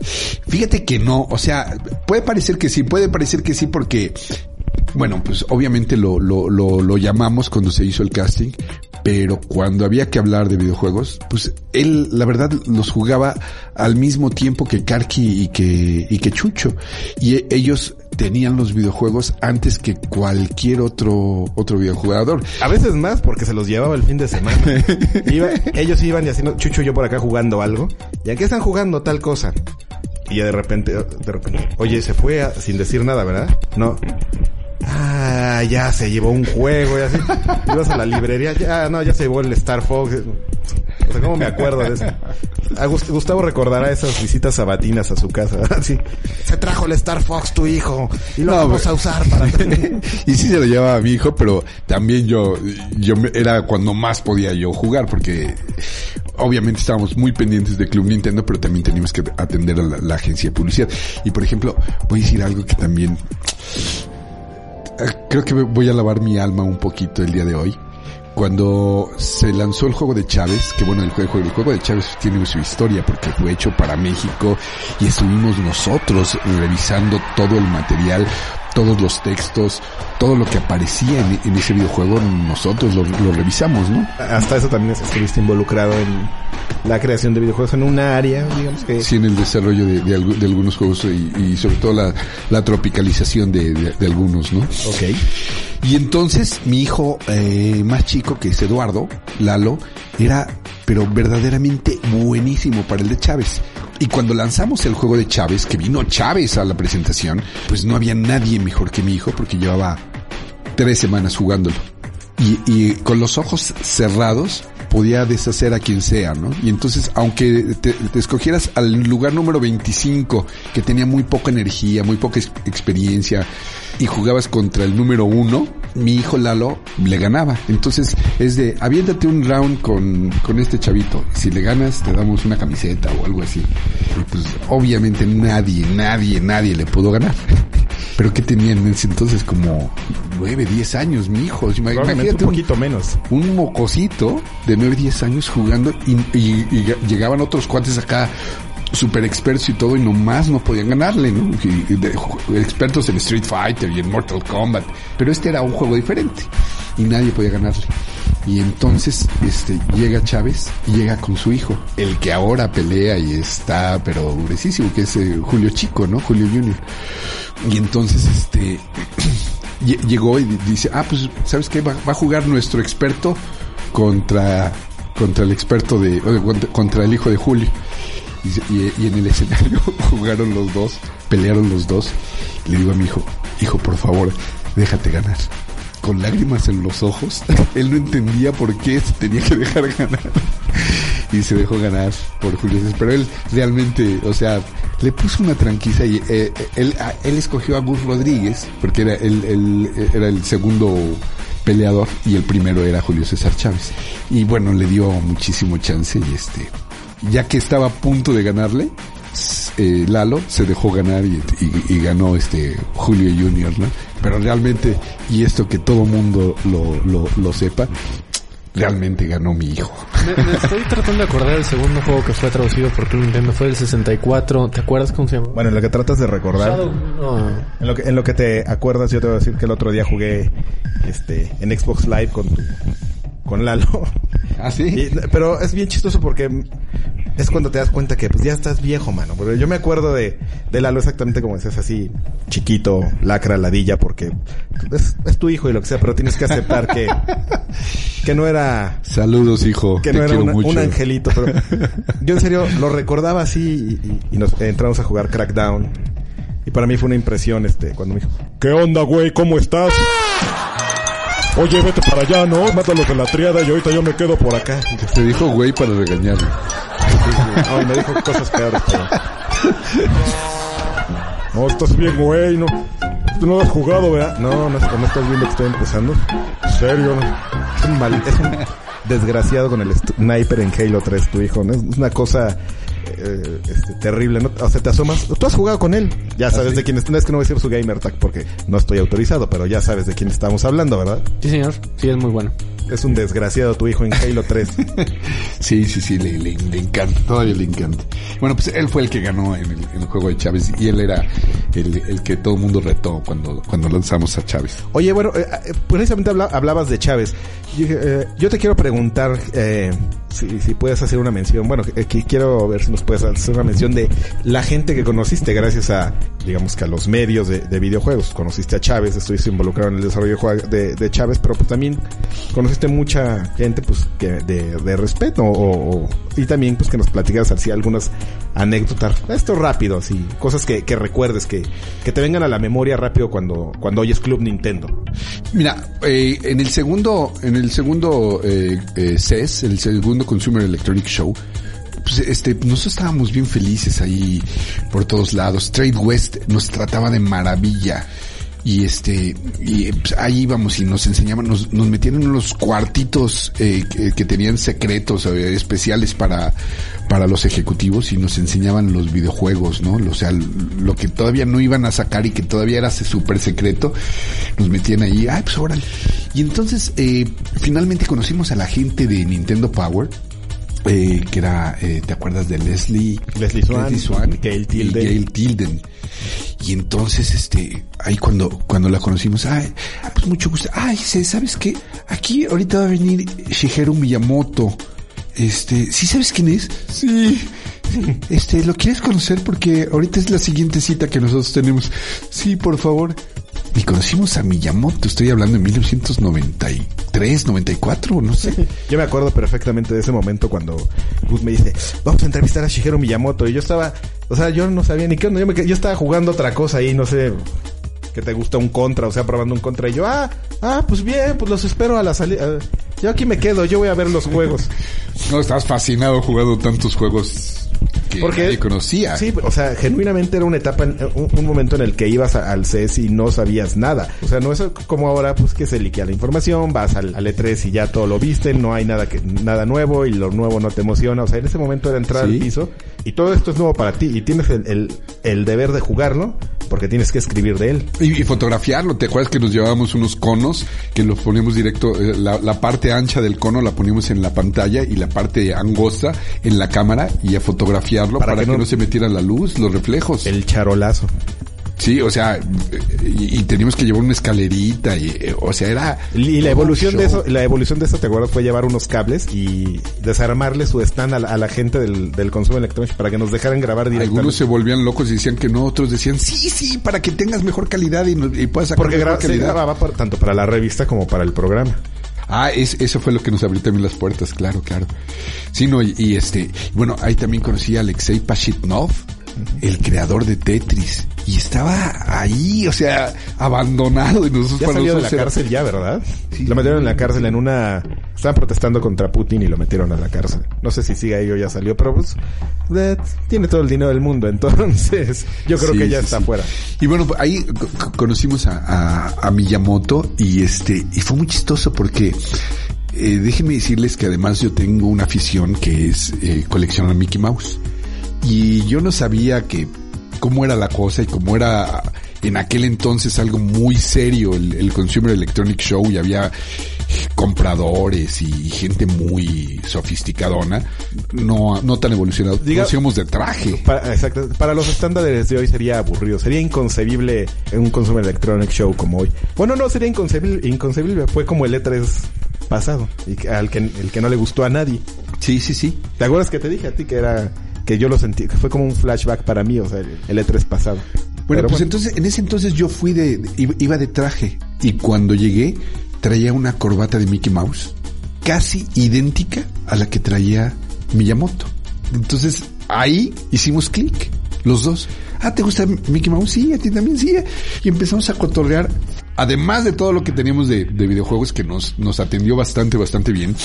Fíjate que no, o sea, puede parecer que sí, puede parecer que sí porque, bueno, pues obviamente lo, lo, lo, lo llamamos cuando se hizo el casting, pero cuando había que hablar de videojuegos, pues él, la verdad, los jugaba al mismo tiempo que Karki y que, y que Chucho. Y e- ellos tenían los videojuegos antes que cualquier otro, otro videojugador.
A veces más porque se los llevaba el fin de semana. Iba- ellos iban y haciendo, Chucho y yo por acá jugando algo. ¿Y aquí están jugando tal cosa? Y ya de repente, de repente, oye, se fue a- sin decir nada, ¿verdad? No. Ah, ya se llevó un juego y así. Ibas a la librería, ya, no, ya se llevó el Star Fox. O sea, ¿cómo me acuerdo de eso? A Gust- Gustavo recordará esas visitas sabatinas a su casa. Así. Se trajo el Star Fox tu hijo y lo
No,
vamos a usar para...
y sí se lo llevaba a mi hijo, pero también yo, yo era cuando más podía yo jugar, porque obviamente estábamos muy pendientes de Club Nintendo, pero también teníamos que atender a la, la agencia de publicidad. Y por ejemplo, voy a decir algo que también creo que voy a lavar mi alma un poquito el día de hoy. Cuando se lanzó el juego de Chávez, que bueno, el juego, el juego de Chávez tiene su historia porque fue hecho para México y estuvimos nosotros revisando todo el material, todos los textos, todo lo que aparecía en, en ese videojuego, nosotros lo, lo, revisamos, ¿no?
Hasta eso también estuviste involucrado en la creación de videojuegos en una área, digamos que...
Sí, en el desarrollo de, de, de algunos juegos y, y, sobre todo la, la tropicalización de, de, algunos, ¿no?
Ok.
Y entonces mi hijo eh, más chico, que es Eduardo, Lalo, era pero verdaderamente buenísimo para el de Chávez. Y cuando lanzamos el juego de Chávez, que vino Chávez a la presentación, pues no había nadie mejor que mi hijo porque llevaba tres semanas jugándolo. Y, y con los ojos cerrados podía deshacer a quien sea, ¿no? Y entonces, aunque te, te, escogieras al lugar número 25, que tenía muy poca energía, muy poca ex experiencia, y jugabas contra el número uno, mi hijo Lalo le ganaba. Entonces es de, aviéntate un round con, con este chavito. Si le ganas, te damos una camiseta o algo así. Y pues obviamente nadie, nadie, nadie le pudo ganar. Pero que tenía en ese entonces como nueve, diez años, mi hijo.
Imagínate un poquito
un,
menos.
Un mocosito de nueve, diez años jugando y, y, y llegaban otros cuates acá super expertos y todo y nomás no podían ganarle, ¿no? Expertos en Street Fighter y en Mortal Kombat, pero este era un juego diferente y nadie podía ganarle. Y entonces este llega Chávez y llega con su hijo, el que ahora pelea y está pero durísimo, que es eh, Julio Chico, ¿no? Julio Junior. Y entonces este llegó y dice, "Ah, pues ¿sabes qué? Va, va a jugar nuestro experto contra contra el experto de contra el hijo de Julio." Y, y, y, en el escenario jugaron los dos, pelearon los dos. Le digo a mi hijo, hijo, por favor, déjate ganar. Con lágrimas en los ojos, él no entendía por qué se tenía que dejar ganar. y se dejó ganar por Julio César. Pero él realmente, o sea, le puso una tranquila y eh, él, él escogió a Gus Rodríguez, porque era el, el, era el segundo peleador y el primero era Julio César Chávez. Y bueno, le dio muchísimo chance y este, ya que estaba a punto de ganarle, eh, Lalo se dejó ganar y, y, y, ganó este Julio Junior, ¿no? Pero realmente, y esto que todo mundo lo, lo, lo sepa, realmente ganó mi hijo.
Me, me, estoy tratando de acordar del segundo juego que fue traducido por Club Nintendo, fue el 64, ¿te acuerdas cómo se llama?
Bueno, en lo que tratas de recordar, Shadow, no. en, lo que, en lo que te acuerdas, yo te voy a decir que el otro día jugué este en Xbox Live con tu, con Lalo.
¿Ah, sí?
Y, pero es bien chistoso porque es cuando te das cuenta que pues ya estás viejo, mano. Porque yo me acuerdo de, de Lalo exactamente como decías, así, chiquito, lacra, ladilla, porque es, es, tu hijo y lo que sea, pero tienes que aceptar que, que no era...
Saludos, hijo.
Que no era una, un angelito, pero yo en serio lo recordaba así y, y, y nos entramos a jugar Crackdown. Y para mí fue una impresión este, cuando me dijo, ¿qué onda, güey? ¿Cómo estás? Oye, vete para allá, ¿no? Mátalos de la triada y ahorita yo me quedo por acá.
Te dijo güey para regañarlo.
No, me dijo cosas peores, pero... No, estás bien, güey, no... Tú no has jugado, ¿verdad? No, no, no estás viendo que estoy empezando. En serio, no. Es un mal... Es un desgraciado con el sniper en Halo 3, tu hijo, ¿no? Es una cosa... Eh, este, terrible, ¿no? O sea, te asomas. Tú has jugado con él. Ya sabes ¿Ah, sí? de quién es. No es que no voy a decir su gamer tag porque no estoy autorizado, pero ya sabes de quién estamos hablando, ¿verdad?
Sí, señor. Sí, es muy bueno.
Es un desgraciado tu hijo en Halo 3.
sí, sí, sí, le, le, le, encanta, todavía le encanta. Bueno, pues él fue el que ganó en el, en el juego de Chávez y él era el, el, que todo el mundo retó cuando, cuando lanzamos a Chávez.
Oye, bueno, eh, precisamente habla, hablabas de Chávez. Yo, eh, yo, te quiero preguntar eh, si, si, puedes hacer una mención. Bueno, aquí quiero ver si nos puedes hacer una mención de la gente que conociste gracias a, digamos que a los medios de, de videojuegos. Conociste a Chávez, estuviste involucrado en el desarrollo de, de Chávez, pero pues también conociste mucha gente pues que de, de respeto o, y también pues que nos platicas así algunas anécdotas esto rápido así cosas que, que recuerdes que, que te vengan a la memoria rápido cuando cuando oyes Club Nintendo
mira eh, en el segundo en el segundo eh, eh, CES el segundo Consumer Electronic Show pues este, nosotros estábamos bien felices ahí por todos lados. Trade West nos trataba de maravilla y este y pues, ahí íbamos y nos enseñaban nos, nos metían en unos cuartitos eh, que, que, tenían secretos eh, especiales para para los ejecutivos y nos enseñaban los videojuegos no o sea lo que todavía no iban a sacar y que todavía era súper secreto nos metían ahí ay pues órale y entonces eh, finalmente conocimos a la gente de Nintendo Power eh, que era, eh, ¿te acuerdas de Leslie?
Leslie Swan, Gail Tilden.
Y Gail Tilden. Y entonces, este, ahí cuando, cuando la conocimos, ay, pues mucho gusto. Ay, ¿sabes qué? Aquí ahorita va a venir Shigeru Miyamoto. Este, ¿sí sabes quién es? Sí. Este, ¿lo quieres conocer? Porque ahorita es la siguiente cita que nosotros tenemos. Sí, por favor. Y conocimos a Miyamoto, estoy hablando de 1993, 94, no sé.
Yo me acuerdo perfectamente de ese momento cuando Gus me dice, vamos a entrevistar a Shigeru Miyamoto. Y yo estaba, o sea, yo no sabía ni qué onda. Yo, me, yo estaba jugando otra cosa ahí, no sé, que te gusta un contra, o sea, probando un contra. Y yo, ah, ah, pues bien, pues los espero a la salida. Yo aquí me quedo, yo voy a ver los juegos.
No, estás fascinado jugando tantos juegos que
Porque-
nadie conocía.
Sí, o sea, genuinamente era una etapa, un, un momento en el que ibas a- al CES y no sabías nada. O sea, no es como ahora, pues que se liquea la información, vas al, al E3 y ya todo lo viste, no hay nada que nada nuevo y lo nuevo no te emociona. O sea, en ese momento era entrar
Sí.
al piso y todo esto es nuevo para ti y tienes el, el, el deber de jugarlo porque tienes que escribir de él.
Y, y fotografiarlo, ¿te acuerdas que nos llevábamos unos conos que los poníamos directo, eh, la, la parte ancha del cono la poníamos en la pantalla y la parte angosta en la cámara y a fotografiarlo
Para
para,
que
que,
no-
se metiera la luz, los reflejos.
El charolazo.
Sí, o sea, y, y teníamos que llevar una escalerita y, o sea, era...
Y la evolución de eso, la evolución de eso, ¿te acuerdas? Fue llevar unos cables y desarmarle su stand a la, a la gente del, del consumo electrónico para que nos dejaran grabar directamente.
Algunos se volvían locos y decían que no, otros decían, sí, sí, para que tengas mejor calidad y, y puedas sacar
Porque
mejor
gra- se
calidad.
grababa por- tanto para la revista como para el programa.
Ah, es, eso fue lo que nos abrió también las puertas, claro, claro. Sí, no, y, y este, bueno, ahí también conocí a Alexei Pashitnov, el creador de Tetris, y estaba ahí, o sea, abandonado y nosotros
Ya
para
salió de la
era-
cárcel ya, ¿verdad?
Sí.
Lo metieron en la cárcel en una... Estaban protestando contra Putin y lo metieron a la cárcel. No sé si sigue ahí o ya salió, pero pues... eh, tiene todo el dinero del mundo, entonces yo creo
Sí,
que ya
sí,
está fuera.
Y bueno, pues, ahí co- co- conocimos a, a- a Miyamoto y este, y fue muy chistoso porque eh, déjenme decirles que además yo tengo una afición que es eh, coleccionar Mickey Mouse. Y yo no sabía que cómo era la cosa y cómo era en aquel entonces algo muy serio el, el Consumer Electronic Show y había compradores y gente muy sofisticadona, no, no tan evolucionados.
Diga-
Nos íbamos de traje.
Para, exacto, para los estándares de hoy sería aburrido. Sería inconcebible en un Consumer Electronic Show como hoy. Bueno, no, sería inconcebible. inconcebible. Fue como el E3 pasado. Y al que, el que no le gustó a nadie.
Sí, sí, sí.
¿Te acuerdas que te dije a ti que era... Que yo lo sentí, que fue como un flashback para mí, o sea, el, el E3 pasado.
Bueno,
Pero
pues entonces, en ese entonces yo fui de, iba de traje y cuando llegué traía una corbata de Mickey Mouse casi idéntica a la que traía Miyamoto. Entonces ahí hicimos clic, los dos. Ah, ¿te gusta Mickey Mouse? Sí, a ti también, sí. Y empezamos a cotorrear. Además de todo lo que teníamos de, de videojuegos que nos, nos atendió bastante, bastante bien.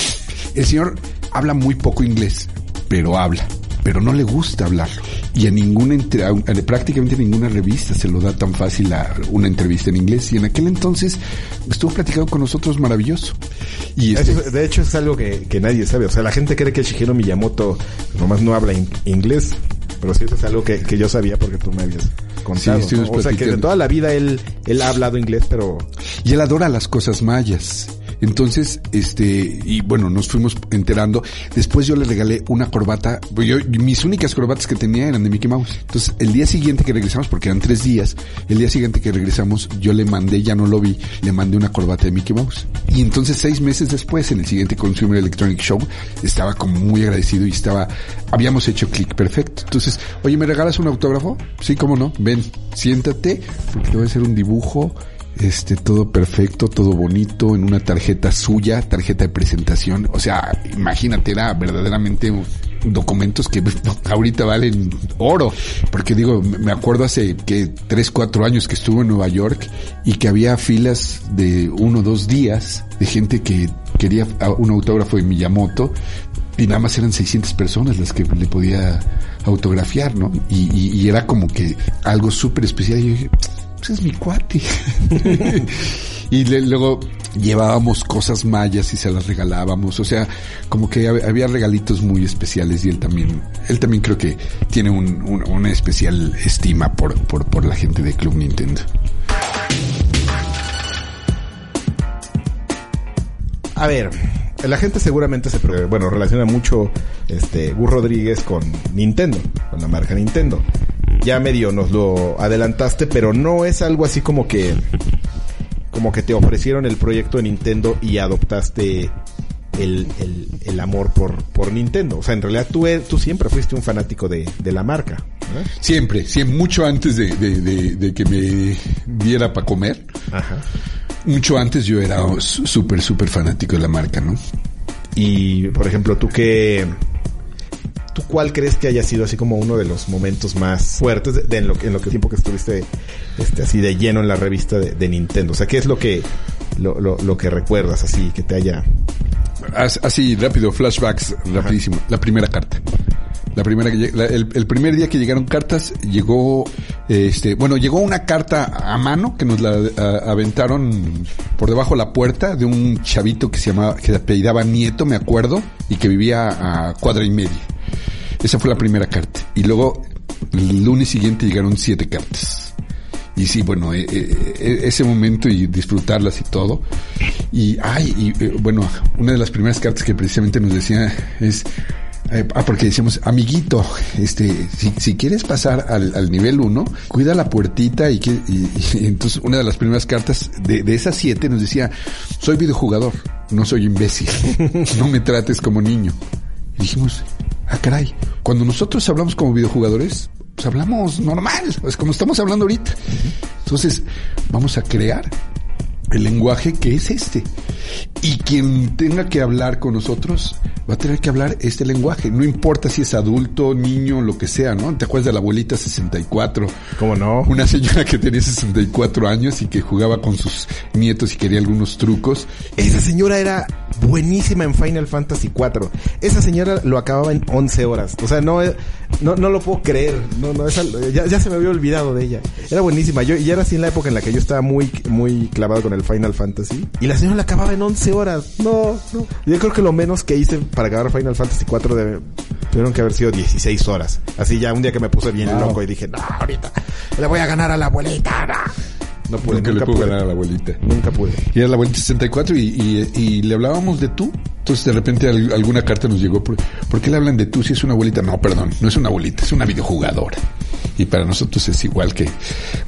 El señor habla muy poco inglés, pero habla. Pero no le gusta hablarlo. Y a ninguna, entre- a, a prácticamente ninguna revista se lo da tan fácil a una entrevista en inglés. Y en aquel entonces estuvo platicando con nosotros maravilloso. Y este,
Eso, de hecho es algo que, que nadie sabe. O sea, la gente cree que Shigeru Miyamoto nomás no habla in- inglés. Pero sí, eso es algo que, que yo sabía porque tú me habías contado.
Sí.
O sea, que de toda la vida él, él ha hablado inglés, pero
Y él adora las cosas mayas. Entonces, este, y bueno, nos fuimos enterando. Después yo le regalé una corbata. pues Yo, mis únicas corbatas que tenía eran de Mickey Mouse. Entonces, el día siguiente que regresamos, porque eran tres días, el día siguiente que regresamos, yo le mandé, ya no lo vi, le mandé una corbata de Mickey Mouse. Y entonces, seis meses después, en el siguiente Consumer Electronic Show, estaba como muy agradecido y estaba, habíamos hecho clic perfecto. Entonces, oye, ¿me regalas un autógrafo? Sí, cómo no. Ven, siéntate, porque te voy a hacer un dibujo este, todo perfecto, todo bonito, en una tarjeta suya, tarjeta de presentación. O sea, imagínate, era verdaderamente documentos que ahorita valen oro. Porque digo, me acuerdo hace que tres, cuatro años que estuve en Nueva York y que había filas de uno o dos días de gente que quería un autógrafo de Miyamoto y nada más eran 600 personas las que le podía autografiar, ¿no? Y, y- y era como que algo súper especial. Y yo dije, pues es mi cuate. y luego llevábamos cosas mayas y se las regalábamos. O sea, como que hab- había regalitos muy especiales y él también, él también creo que tiene un- un- una especial estima por, por, por la gente de Club Nintendo.
A ver, la gente seguramente se, pre- bueno, relaciona mucho este Gus Rodríguez con Nintendo, con la marca Nintendo. Ya medio nos lo adelantaste, pero no es algo así como que como que te ofrecieron el proyecto de Nintendo y adoptaste el, el, el amor por, por Nintendo. O sea, en realidad tú, e- tú siempre fuiste un fanático de, de la marca.
Siempre, siempre, mucho antes de, de- de- de que me diera para comer.
Ajá.
Mucho antes yo era súper, súper fanático de la marca, ¿no?
Y, por ejemplo, tú qué... ¿Tú cuál crees que haya sido así como uno de los momentos más fuertes de, de en, lo, que- en lo que tiempo que estuviste este, así de lleno en la revista de, de Nintendo? O sea, ¿qué es lo que lo, lo, lo que recuerdas así que te haya...
As- Así, rápido, flashbacks, rapidísimo. La primera carta. La primera que la- el, el primer día que llegaron cartas, llegó, este, bueno, llegó una carta a mano que nos la a- aventaron por debajo de la puerta de un chavito que se llamaba, que se apellidaba Nieto, me acuerdo, y que vivía a cuadra y media. Esa fue la primera carta. Y luego, el lunes siguiente llegaron siete cartas. Y sí, bueno, eh, eh, eh, ese momento y disfrutarlas y todo. Y, ay, y eh, bueno, una de las primeras cartas que precisamente nos decía es, eh, ah, porque decíamos, amiguito, este, si, si quieres pasar al, al nivel 1, cuida la puertita y que, y, y entonces una de las primeras cartas de, de esas siete nos decía, soy videojugador, no soy imbécil, no me trates como niño. Y dijimos, ah, caray, cuando nosotros hablamos como videojugadores, pues hablamos normal, es como estamos hablando ahorita. Entonces, vamos a crear el lenguaje que es este. Y quien tenga que hablar con nosotros va a tener que hablar este lenguaje. No importa si es adulto, niño, lo que sea, ¿no? ¿Te acuerdas de la abuelita 64?
¿Cómo no?
Una señora que tenía 64 años y que jugaba con sus nietos y quería algunos trucos.
Esa señora era buenísima en Final Fantasy 4. Esa señora lo acababa en 11 horas. O sea, no, eh, no, no lo puedo creer. No, no, esa- ya, ya se me había olvidado de ella. Era buenísima. Yo, y era así en la época en la que yo estaba muy, muy clavado con el Final Fantasy. Y la señora la acababa en 11 horas. No, no. Yo creo que lo menos que hice para acabar Final Fantasy 4 debe- tuvieron que haber sido 16 horas. Así ya un día que me puse bien
Wow.
loco y dije, no, ahorita le voy a ganar a la abuelita. No, no pude,
Nunca le
nunca
pudo
pude.
ganar a la abuelita.
Nunca pude.
Y era la abuelita 64 y, y, y le hablábamos de tú. Entonces de repente al- alguna carta nos llegó. ¿Por, ¿por qué le hablan de tú si es una abuelita? No, perdón, no es una abuelita, es una videojugadora. Y para nosotros es igual que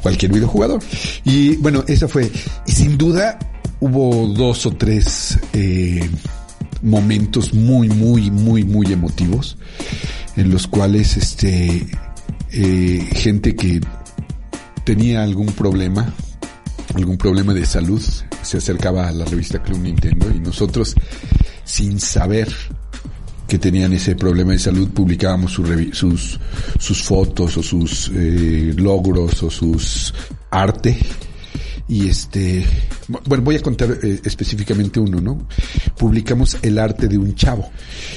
cualquier videojugador. Y bueno, esa fue. Y sin duda hubo dos o tres eh, momentos muy, muy, muy, muy emotivos en los cuales este eh, gente que tenía algún problema, algún problema de salud, se acercaba a la revista Club Nintendo y nosotros, sin saber que tenían ese problema de salud, publicábamos su revi- sus, sus fotos o sus eh, logros o sus arte. Y este, bueno, voy a contar eh, específicamente uno, ¿no? Publicamos el arte de un chavo.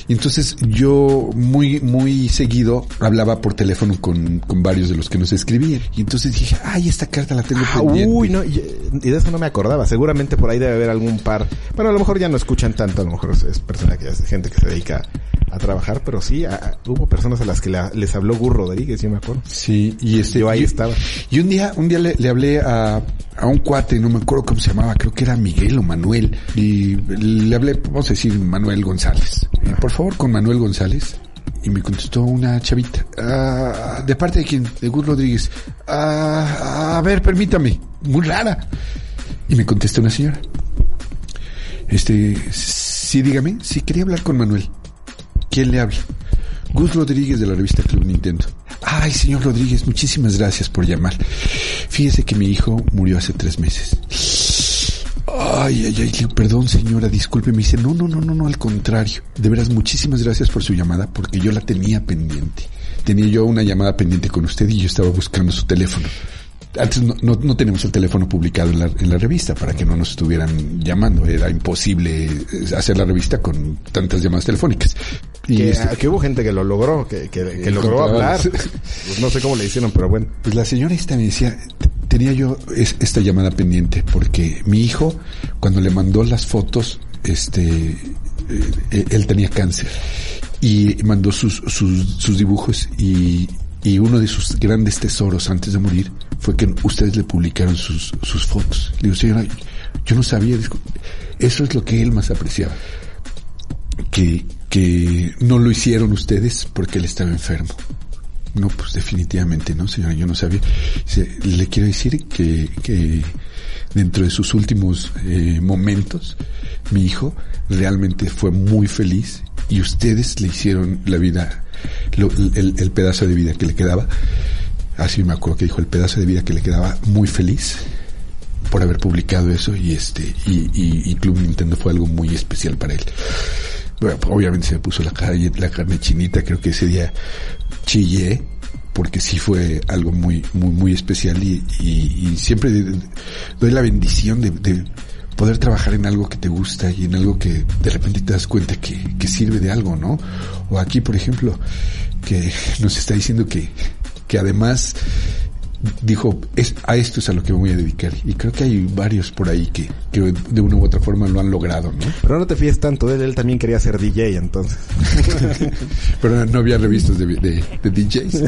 Y entonces yo muy, muy seguido hablaba por teléfono con, con varios de los que nos escribían. Y entonces dije, ay, esta carta la tengo
Ah,
pendiente.
uy, no, y, y de eso no me acordaba. Seguramente por ahí debe haber algún par. Bueno, a lo mejor ya no escuchan tanto, a lo mejor es, es persona que es gente que se dedica a trabajar, pero sí, a- a- hubo personas a las que la- les habló Gur Rodríguez, yo me acuerdo.
Sí, y este,
Yo ahí
y-
estaba.
Y un día, un día le, le hablé a, a un cuate, no me acuerdo cómo se llamaba, creo que era Miguel o Manuel, y le hablé, vamos a decir Manuel González. Por favor, con Manuel González. Y me contestó una chavita. "Ah, ¿De parte de quién? De Gus Rodríguez. "Ah, a ver, permítame. Muy rara. Y me contestó una señora. Este, sí, dígame. Sí, quería hablar con Manuel. ¿Quién le habla? Gus Rodríguez de la revista Club Nintendo. Ay, señor Rodríguez, muchísimas gracias por llamar. Fíjese que mi hijo murió hace tres meses. Ay, ay, ay, perdón señora, disculpe, me dice, no, no, no, no, no, al contrario. De veras, muchísimas gracias por su llamada porque yo la tenía pendiente. Tenía yo una llamada pendiente con usted y yo estaba buscando su teléfono. Antes no, no, no tenemos el teléfono publicado en la, en la revista para que no nos estuvieran llamando. Era imposible eh, hacer la revista con tantas llamadas telefónicas. Y
Que,
este-
que hubo gente que lo logró, que, que, que logró hablar. Pues no sé cómo le hicieron, pero bueno.
Pues la señora esta me decía, "T- tenía yo es- esta llamada pendiente porque mi hijo, cuando le mandó las fotos, este, eh, él tenía cáncer y mandó sus, sus, sus dibujos y, y uno de sus grandes tesoros antes de morir fue que ustedes le publicaron sus, sus fotos. Le digo, señora, yo no sabía, eso es lo que él más apreciaba. que, que no lo hicieron ustedes porque él estaba enfermo. No, pues definitivamente no, señora, yo no sabía. Le quiero decir que, que dentro de sus últimos eh, momentos, mi hijo realmente fue muy feliz y ustedes le hicieron la vida, lo- el, pedazo de vida que le quedaba, así me acuerdo que dijo, el pedazo de vida que le quedaba muy feliz por haber publicado eso y este y, y, y Club Nintendo fue algo muy especial para él. Bueno, pues, obviamente se me puso la, carne, la carne chinita, creo que ese día chillé porque sí fue algo muy muy muy especial y, y, siempre doy la bendición de poder trabajar en algo que te gusta y en algo que de repente te das cuenta que, que sirve de algo, ¿no? O aquí, por ejemplo, que nos está diciendo que, que además dijo, es, a esto es a lo que me voy a dedicar. Y creo que hay varios por ahí que, que de una u otra forma lo han logrado, ¿no?
Pero no te fíes tanto de él, él también quería ser DJ entonces.
Pero no había revistas de, de, de DJs.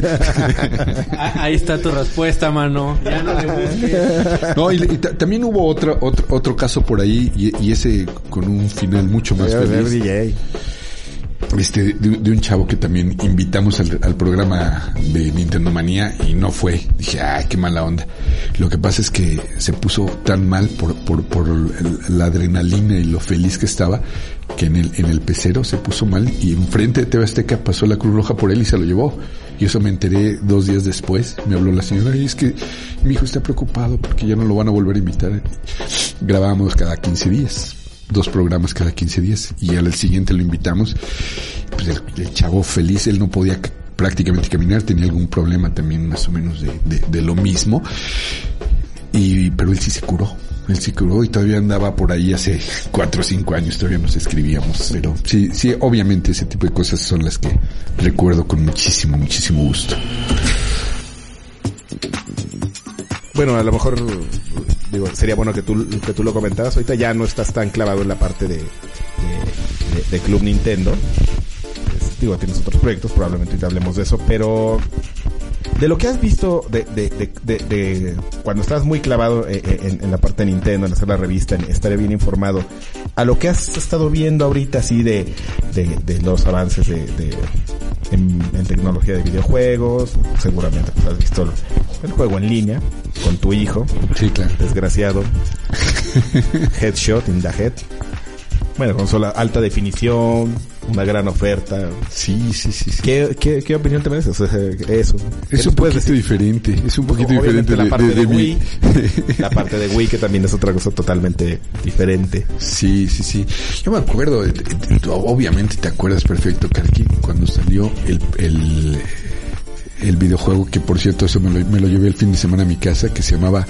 Ah, Ahí está tu respuesta, mano. Ya no le busques.
No, y, y ta- también hubo otro, otro, otro caso por ahí y, y ese con un final mucho más feliz.
DJ.
Este, de, de un chavo que también invitamos al, programa de Nintendo Manía y no fue. Dije, ay, qué mala onda. Lo que pasa es que se puso tan mal por, por, por la adrenalina y lo feliz que estaba que en el, en el pecero se puso mal y enfrente de TV Azteca pasó la Cruz Roja por él y se lo llevó. Y eso me enteré dos días después. Me habló la señora y es que mi hijo está preocupado porque ya no lo van a volver a invitar. Grabábamos cada 15 días dos programas cada 15 días y al siguiente lo invitamos. Pues el, chavo feliz, él no podía prácticamente caminar, tenía algún problema también más o menos de, de- de lo mismo. Y, pero él sí se curó. Él sí curó y todavía andaba por ahí hace cuatro o cinco años, todavía nos escribíamos. Pero sí, sí, obviamente ese tipo de cosas son las que recuerdo con muchísimo, muchísimo gusto.
Bueno, a lo mejor digo, sería bueno que tú, que tú lo comentaras. Ahorita ya no estás tan clavado en la parte de, de, Club Nintendo. Digo, tienes otros proyectos, probablemente ahorita hablemos de eso, pero de lo que has visto de, de, de, de- cuando estás muy clavado eh, eh, en, en la parte de Nintendo, en hacer la revista, en estar bien informado, a lo que has estado viendo ahorita así de, de, de los avances de, de en, en tecnología de videojuegos, seguramente pues, has visto el, el juego en línea con tu hijo,
Sí, claro.
desgraciado, headshot in the head. Bueno, consola alta definición, una gran oferta.
Sí, sí, sí. sí.
¿Qué, qué, qué opinión te mereces? Eso.
Es
¿Qué
un poquito
decir?
diferente, es un poquito
Obviamente
diferente
la parte
de-
de,
de mí.
Wii, la parte de Wii que también es otra cosa totalmente diferente.
Sí, sí, sí. Yo me acuerdo, eh, eh, obviamente te acuerdas perfecto, Karki, cuando salió el, el, el videojuego, que por cierto eso me lo, me lo llevé el fin de semana a mi casa, que se llamaba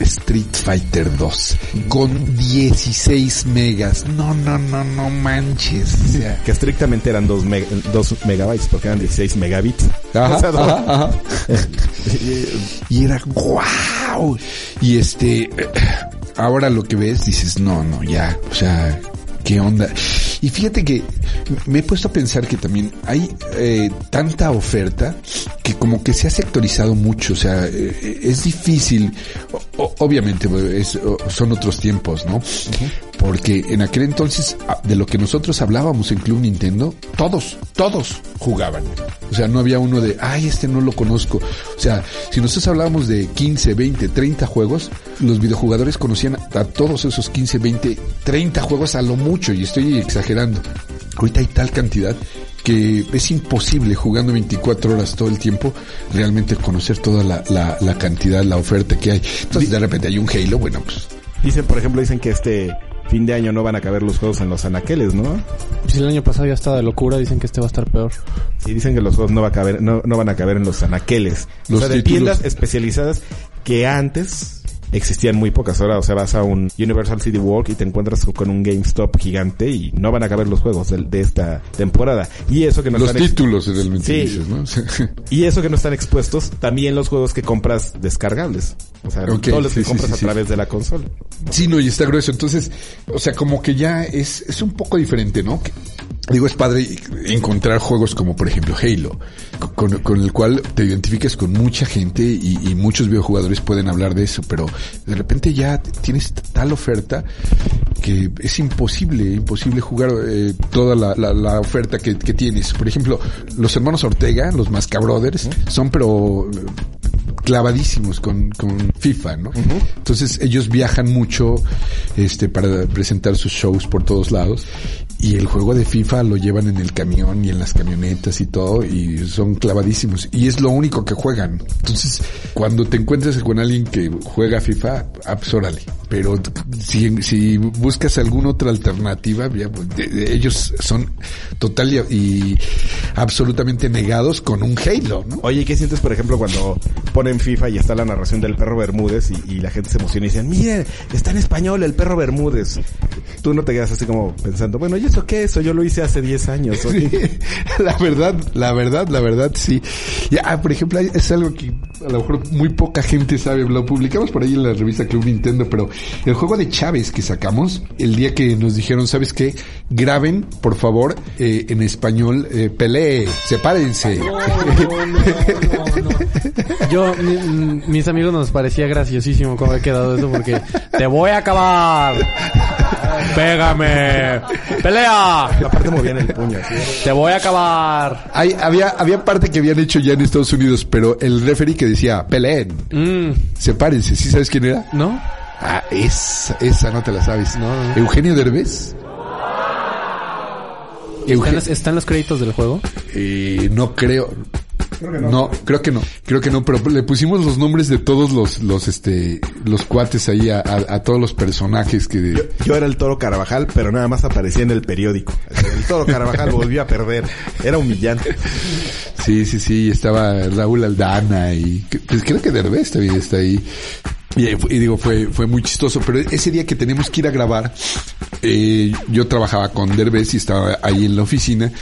Street Fighter 2, con 16 megas. No, no, no, no manches. O sea,
Que estrictamente eran 2 megabytes porque eran 16 megabits.
Ajá,
O sea, no-
ajá, ajá. y era wow. Y este, ahora lo que ves dices, no, no, ya, o sea, qué onda. Y fíjate que me he puesto a pensar que también hay eh, tanta oferta que como que se ha sectorizado mucho, o sea, eh, es difícil, obviamente es- o- son otros tiempos, ¿no? Porque en aquel entonces, a- de lo que nosotros hablábamos en Club Nintendo, todos, todos jugaban. O sea, no había uno de, ay, este no lo conozco. O sea, si nosotros hablábamos de 15, 20, 30 juegos, los videojugadores conocían a todos esos 15, 20, 30 juegos a lo mucho, y estoy exagerando. Ahorita hay tal cantidad que es imposible jugando 24 horas todo el tiempo realmente conocer toda la, la, la cantidad, la oferta que hay. Entonces de repente hay un Halo, bueno, pues
Dicen, por ejemplo, dicen que este fin de año no van a caber los juegos en los anaqueles, ¿no?
Si el año pasado ya estaba de locura, dicen que este va a estar peor.
Sí, dicen que los juegos no, va a caber, no, no van a caber en los anaqueles.
Los
o sea, de
títulos.
tiendas especializadas que antes existían muy pocas. Ahora, o sea, vas a un Universal City Walk y te encuentras con un GameStop gigante y no van a caber los juegos de, de esta temporada. Y eso que no
los
están
títulos realmente
Sí. y eso que no están expuestos, también los juegos que compras descargables. O sea,
Ok,
todos los
sí,
que compras
sí,
a través de la consola.
Sí, no, y está grueso. Entonces, o sea, como que ya es, es un poco diferente, ¿no? Digo, es padre encontrar juegos como por ejemplo Halo, con, con el cual te identificas con mucha gente y, y, muchos videojugadores pueden hablar de eso, pero de repente ya tienes tal oferta que es imposible, imposible jugar eh, toda la, la, la oferta que, que, tienes. Por ejemplo, los hermanos Ortega, los Mascabrothers, son pero clavadísimos con, con FIFA, ¿no? Uh -huh. Entonces ellos viajan mucho este para presentar sus shows por todos lados y el juego de FIFA lo llevan en el camión y en las camionetas y todo y son clavadísimos y es lo único que juegan. Entonces, cuando te encuentres con alguien que juega FIFA, absórale. Pero si, si buscas alguna otra alternativa, ya, pues, de, de, ellos son total y, y, absolutamente negados con un Halo, ¿no?
Oye, ¿qué sientes, por ejemplo, cuando ponen FIFA y está la narración del perro Bermúdez y, y la gente se emociona y dicen, miren, está en español el perro Bermúdez? Tú no te quedas así como pensando, bueno, ¿y eso qué? Eso yo lo hice hace 10 años.
Sí, la verdad, la verdad, la verdad, sí. Ya, por ejemplo, es algo que a lo mejor muy poca gente sabe. Lo publicamos por ahí en la revista Club Nintendo, pero el juego de Chávez que sacamos, el día que nos dijeron, ¿sabes qué? Graben, por favor, eh, en español, eh, pelee, sepárense.
No, no, no, Yo, mi, mis amigos nos parecía graciosísimo cómo ha quedado eso porque te voy a acabar. Pégame. Pelea.
Aparte movían el puño. ¿sí?
Te voy a acabar.
Hay, había, había parte que habían hecho ya en Estados Unidos, pero el referee que decía, peleen.
Mm.
Sepárense. ¿Sí sabes quién era?
¿No?
Ah, esa, esa no te la sabes.
No, no.
Eugenio Derbez.
¿Están, los, ¿Están los créditos del juego?
Eh, no creo. Creo que no. no. creo que no, creo que no, pero le pusimos los nombres de todos los, los, este, los cuates ahí a, a, a todos los personajes que...
Yo, yo, era el Toro Carvajal, pero nada más aparecía en el periódico. El Toro Carvajal volvió a perder. Era humillante.
Sí, sí, sí, estaba Raúl Aldana y pues creo que Derbez también está ahí. Y, y, digo, fue, fue muy chistoso, pero ese día que tenemos que ir a grabar, eh, yo trabajaba con Derbez y estaba ahí en la oficina.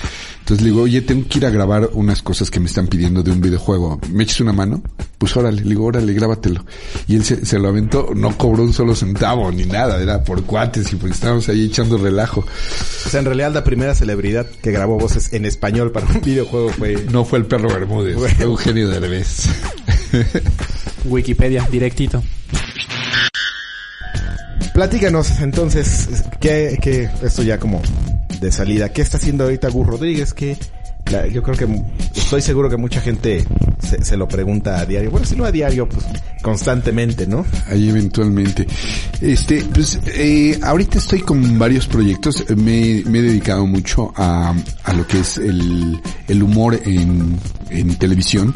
Entonces le digo, oye, tengo que ir a grabar unas cosas que me están pidiendo de un videojuego. ¿Me echas una mano? Pues órale, le digo, órale, grábatelo. Y él se, se, lo aventó, no cobró un solo centavo ni nada, era por cuates y pues estábamos ahí echando relajo.
O sea, en realidad la primera celebridad que grabó voces en español para un videojuego fue...
No fue el perro Bermúdez, fue Eugenio Derbez.
Wikipedia, directito.
Platícanos entonces, que, que esto ya como de salida, ¿qué está haciendo ahorita Gus Rodríguez? Que la, yo creo que estoy seguro que mucha gente se, se, lo pregunta a diario. Bueno, si no a diario, pues constantemente, ¿no?
Ahí eventualmente. Este, pues, eh, ahorita estoy con varios proyectos. Me, me he dedicado mucho a, a lo que es el, el humor en, en televisión.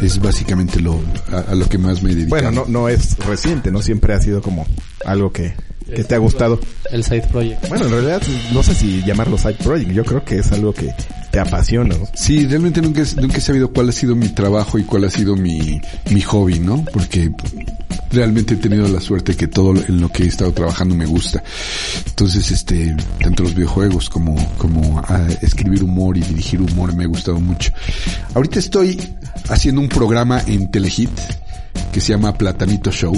Es básicamente lo, a, a, lo que más me he dedicado.
Bueno, no, no es reciente, ¿no? Siempre ha sido como algo que, que te ha gustado.
El side project.
Bueno, en realidad no sé si llamarlo side project. Yo creo que es algo que te apasiona. ¿no?
Sí, realmente nunca, nunca he sabido cuál ha sido mi trabajo y cuál ha sido mi, mi hobby, ¿no? Porque realmente he tenido la suerte que todo en lo que he estado trabajando me gusta. Entonces, este, tanto los videojuegos como, como a escribir humor y dirigir humor me ha gustado mucho. Ahorita estoy haciendo un programa en Telehit que se llama Platanito Show,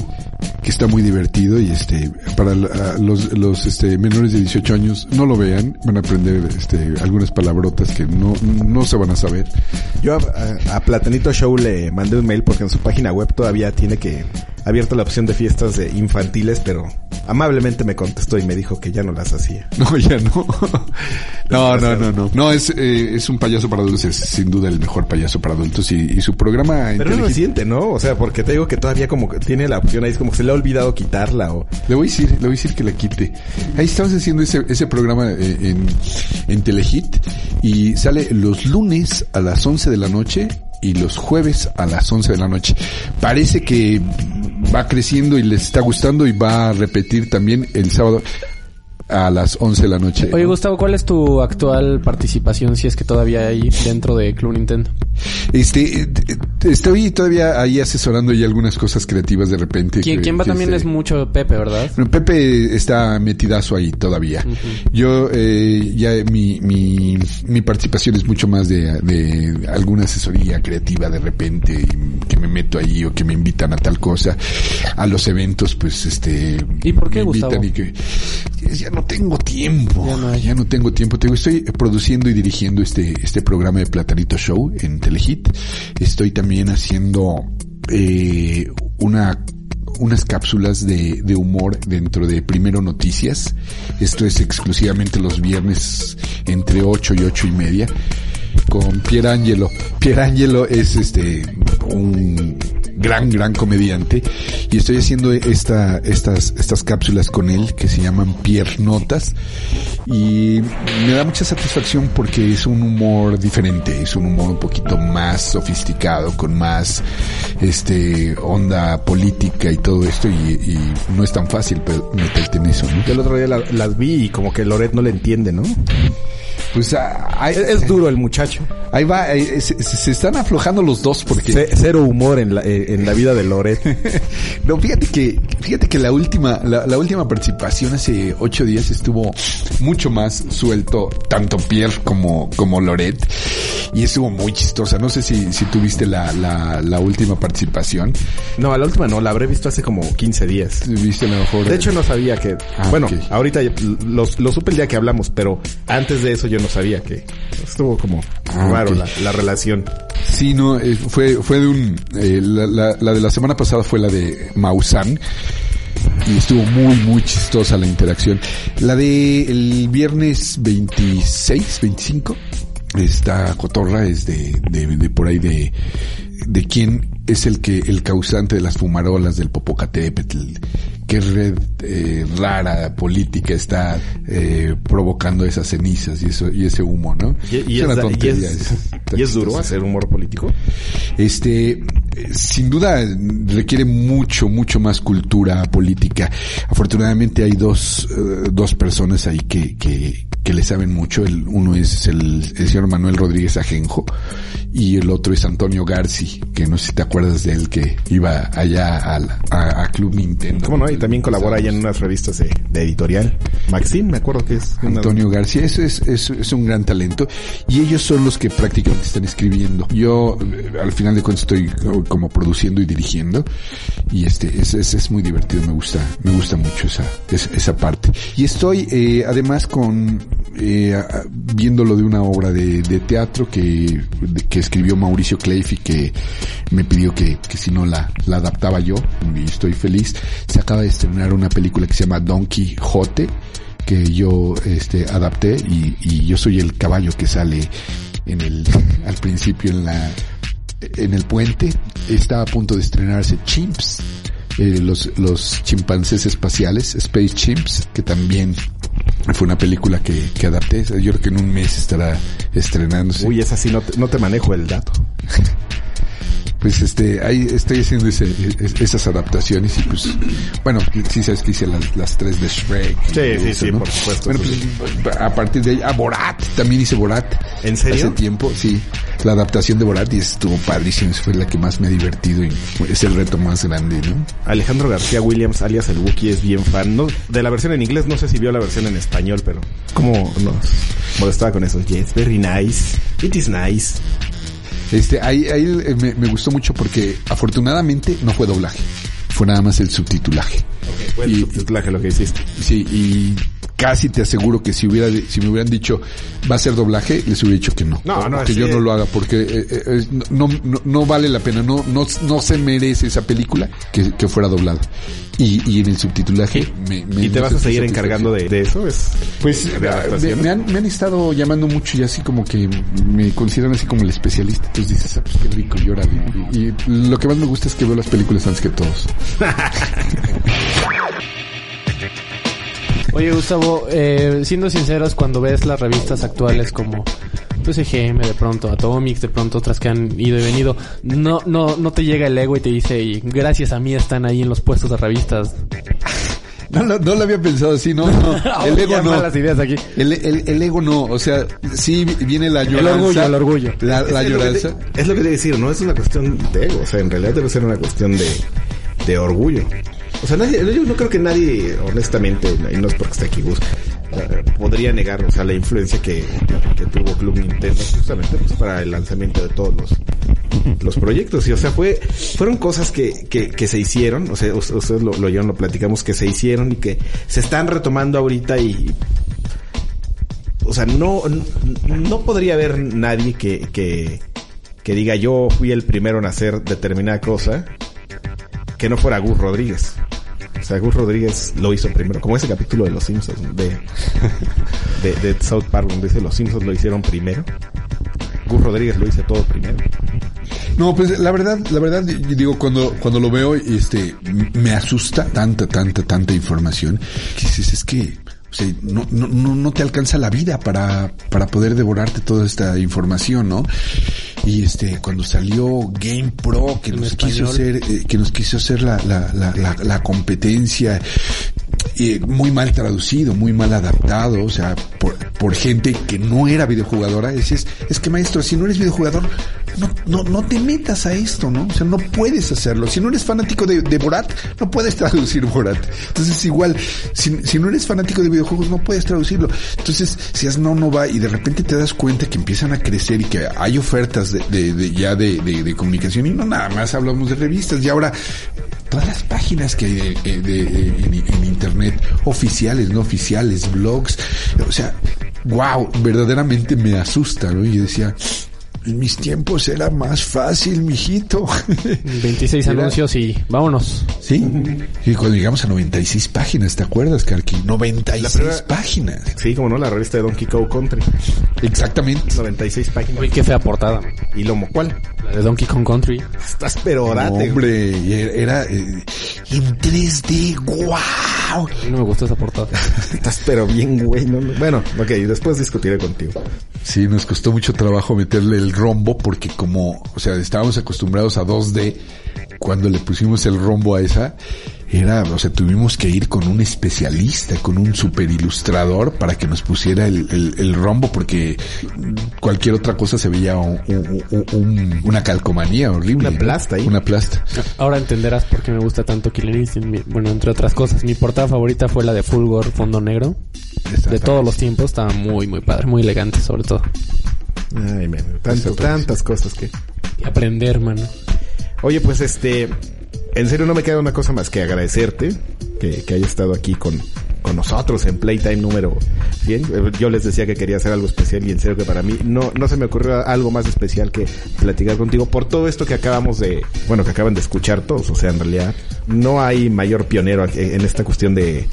que está muy divertido y este para los, los este menores de 18 años no lo vean, van a aprender este algunas palabrotas que no, no se van a saber.
Yo a, a Platanito Show le mandé un mail porque en su página web todavía tiene que abierta la opción de fiestas de infantiles, pero amablemente me contestó y me dijo que ya no las hacía.
No, ya no. no, no, no, no. No, es, eh, es un payaso para adultos, es sin duda el mejor payaso para adultos y, y su programa...
Pero es reciente, ¿no? O sea, porque te digo que todavía como que tiene la opción ahí, es como que se le ha olvidado quitarla o...
Le voy a decir, le voy a decir que la quite. Ahí estamos haciendo ese, ese programa eh, en, en Telehit y sale los lunes a las 11 de la noche y los jueves a las 11 de la noche. Parece que va creciendo y les está gustando y va a repetir también el sábado a las 11 de la noche.
Oye, Gustavo, ¿cuál es tu actual participación si es que todavía hay dentro de Club Nintendo?
Este, eh, eh, estoy todavía ahí asesorando y algunas cosas creativas de repente.
¿Quién,
que-
quién va
que
también
este-
es mucho Pepe, ¿verdad?
Bueno, Pepe está metidazo ahí todavía. Yo, eh, ya mi, mi, mi participación es mucho más de, de alguna asesoría creativa de repente, que me meto ahí o que me invitan a tal cosa. A los eventos, pues, este...
¿Y por qué,
me invitan
Gustavo?
y que, ya no tengo tiempo.
Ya no
ya no tengo tiempo. Te digo, estoy produciendo y dirigiendo este, este programa de Platanito Show en Telehit. Estoy también haciendo, eh, una unas cápsulas de, de humor dentro de Primero Noticias. Esto es exclusivamente los viernes entre 8 y ocho y media con Pierangelo. Pierangelo es este un gran, gran comediante y estoy haciendo esta, estas, estas cápsulas con él que se llaman Piernotas y me da mucha satisfacción porque es un humor diferente, es un humor un poquito más sofisticado, con más este onda política y todo esto y, y no es tan fácil pero meterte en eso, ¿no?
El otro día la- las vi y como que Loret no le entiende, ¿no?
Pues ah, hay-
Es, es duro el muchacho.
ahí va, eh, se, se- están aflojando los dos porque
cero humor en la, eh, en la vida de Loret.
No, fíjate que, fíjate que la última, la, la última participación hace ocho días estuvo mucho más suelto, tanto Pierre como, como Loret, y estuvo muy chistosa. No sé si, si tuviste la, la, la última participación.
No, la última no, la habré visto hace como 15 días.
¿Viste mejor?
De hecho no sabía que...
Ah,
bueno,
ok.
ahorita lo, lo supe el día que hablamos, pero antes de eso yo no sabía que estuvo como
Ah,
raro la, la relación.
Sí, no, eh, fue, fue de un, eh, la, la, la de la semana pasada fue la de Maussan. Y estuvo muy, muy chistosa la interacción. La de el viernes 26, 25, esta cotorra es de, de, de por ahí de, de quién es el que, el causante de las fumarolas del Popocatépetl. Qué red eh, rara política está eh, provocando esas cenizas y eso y ese humo, ¿no?
Y, y
Es
es,
una
y
tontería,
es-
está
y es duro hacer humor político.
Este, sin duda requiere mucho, mucho más cultura política. Afortunadamente hay dos, eh, dos personas ahí que, que, que le saben mucho. El, uno es el, el señor Manuel Rodríguez Ajenjo y el otro es Antonio Garci, que no sé si te acuerdas de él que iba allá al- a, a Club Nintendo.
¿Cómo no? Y también colabora ahí en unas revistas de, de editorial. Maxine, me acuerdo que es. una-
Antonio García, eso es, es, es un gran talento y ellos son los que prácticamente están escribiendo. Yo eh, al final de cuentas estoy eh, como produciendo y dirigiendo y este es, es, es muy divertido, me gusta, me gusta mucho esa, es- esa parte. Y estoy eh, además con eh, a- viendo lo de una obra de, de teatro que, que escribió Mauricio Cleif y que me pidió que, que si no la, la adaptaba yo y estoy feliz. Se acaba de estrenar una película que se llama Don Quijote que yo este adapté y, y yo soy el caballo que sale en el al principio en la en el puente está a punto de estrenarse Chimps eh, los los chimpancés espaciales Space Chimps que también fue una película que, que adapté yo creo que en un mes estará estrenándose
Uy, esa sí no te, no te manejo el dato.
pues este ahí estoy haciendo ese- es- esas adaptaciones y pues bueno sí sabes que hice las, las tres de Shrek
Sí, sí,
eso,
sí,
¿no?
por supuesto,
bueno pues a partir de ahí ah Borat también hice Borat
¿En serio?
hace tiempo sí la adaptación de Borat y estuvo padrísimo fue la que más me ha divertido y es el reto más grande ¿no?
Alejandro García Williams, alias el Wookiee, es bien fan. No, de la versión en inglés, no sé si vio la versión en español, pero ¿cómo nos molestaba con eso? Yes, very nice. It is nice.
Este ahí ahí eh, me, me gustó mucho porque afortunadamente no fue doblaje fue nada más el subtitulaje
Fue el
Y-
subtitulaje lo que hiciste.
Sí, y casi te aseguro que si hubiera si me hubieran dicho va a ser doblaje, les hubiera dicho que no.
No, no,
que yo no lo haga porque eh, eh, no, no, no vale la pena, no, no, no se merece esa película que, que fuera doblada. Y, y en el subtitulaje me, me
¿Y te vas a seguir encargando de, de eso? Es,
Pues
de
me han, me han estado llamando mucho y así como que me consideran así como el especialista. Entonces dices, ah, pues qué rico, llora. Y, y lo que más me gusta es que veo las películas antes que todos.
Oye, Gustavo, eh, siendo sinceros, cuando ves las revistas actuales como pues EGM, de pronto Atomics, de pronto otras que han ido y venido, no, no, no te llega el ego y te dice, "Y gracias a mí están ahí en los puestos de revistas.
No, lo- no lo había pensado así, no, no. El ego no.
malas ideas aquí.
El, el- el ego no, o sea, sí viene la lloranza.
orgullo, el orgullo.
La, la
es, lo que
lloranza.
te- es lo que te decir, no es una cuestión de ego, o sea, en realidad debe ser una cuestión de, de orgullo. O sea, nadie, yo no creo que nadie, honestamente, y no es porque esté aquí Gus, eh, podría negar, o sea, la influencia que, que tuvo Club Nintendo justamente pues, para el lanzamiento de todos los, los proyectos. Y, o sea, fue, fueron cosas que, que, que se hicieron, o sea, us- ustedes lo, lo oyeron, lo platicamos, que se hicieron y que se están retomando ahorita y o sea, no, no podría haber nadie que, que, que diga yo fui el primero en hacer determinada cosa que no fuera Gus Rodríguez. O sea, Gus Rodríguez lo hizo primero, como ese capítulo de Los Simpsons, de, South Park, donde dice Los Simpsons lo hicieron primero. Gus Rodríguez lo hizo todo primero.
No, pues la verdad, la verdad, digo, cuando, cuando lo veo, este, me asusta tanta, tanta, tanta información que dices, es que, no, no, no te alcanza la vida para, para poder devorarte toda esta información, ¿no? Y este, cuando salió Game Pro, que
En
nos quiso hacer, eh, que nos quiso hacer la, la, la, la, la competencia, eh, muy mal traducido, muy mal adaptado, o sea, por, por gente que no era videojugadora, dices, es que maestro, si no eres videojugador, no, no, no te metas a esto, ¿no? O sea, no puedes hacerlo. Si no eres fanático de, de Borat, no puedes traducir Borat. Entonces, igual, si, si no eres fanático de videojuegos, no puedes traducirlo. Entonces, si es no, no va, y de repente te das cuenta que empiezan a crecer y que hay ofertas de, ya de, de, comunicación, y no nada más hablamos de revistas, y ahora todas las páginas que hay de- de- en, en internet, oficiales, no oficiales, blogs, o sea, wow, verdaderamente me asusta, ¿no? Y yo decía, en mis tiempos era más fácil, mijito.
26
Mira.
anuncios y vámonos.
sí. Y cuando llegamos a 96 páginas, ¿te acuerdas, Karki? 96
La primera-
páginas.
Sí, como no, la revista de Donkey Kong Country.
Exactamente.
96 páginas.
Uy, qué fea portada.
Y Lomo, ¿cuál?
La de Donkey Kong Country.
Estás pero
No,
orate.
hombre, y era, eh, en 3D, wow.
A mí no me gustó esa portada.
Estás pero bien, güey. no, no. Bueno, ok, después discutiré contigo.
Sí, nos costó mucho trabajo meterle el rombo porque como, o sea, estábamos acostumbrados a 2D, cuando le pusimos el rombo a esa, era, o sea, tuvimos que ir con un especialista, con un super ilustrador para que nos pusiera el, el- el rombo porque cualquier otra cosa se veía un- un- un- un- una calcomanía horrible.
Una plasta ahí.
Una plasta.
Ahora entenderás por qué me gusta tanto Killer Instinct. Bueno, entre otras cosas, mi portada favorita fue la de Fulgor Fondo Negro. De todos los tiempos, estaba muy, muy padre, muy elegante sobre todo.
Ay, man, tanto- tantas cosas que...
Y aprender, mano.
Oye, pues este, en serio no me queda una cosa más que agradecerte que, que haya estado aquí con, con nosotros en Playtime número 100. Eh, Yo les decía que quería hacer algo especial y en serio que para mí no, no se me ocurrió algo más especial que platicar contigo por todo esto que acabamos de, bueno, que acaban de escuchar todos. O sea, en realidad no hay mayor pionero aquí en esta cuestión de,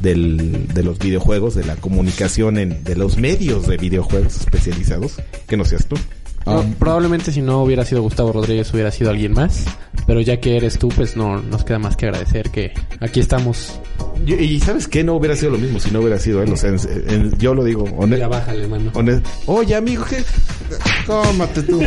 del, de los videojuegos, de la comunicación en, de los medios de videojuegos especializados, que no seas tú.
No, probablemente si no hubiera sido Gustavo Rodríguez hubiera sido alguien más. Pero ya que eres tú, pues no nos queda más que agradecer que aquí estamos.
Y, y sabes qué, no hubiera sido lo mismo si no hubiera sido él. O sea, en- en- yo lo digo
Ya bájale,
Oye, amigo, ¿qué? Cómate tú.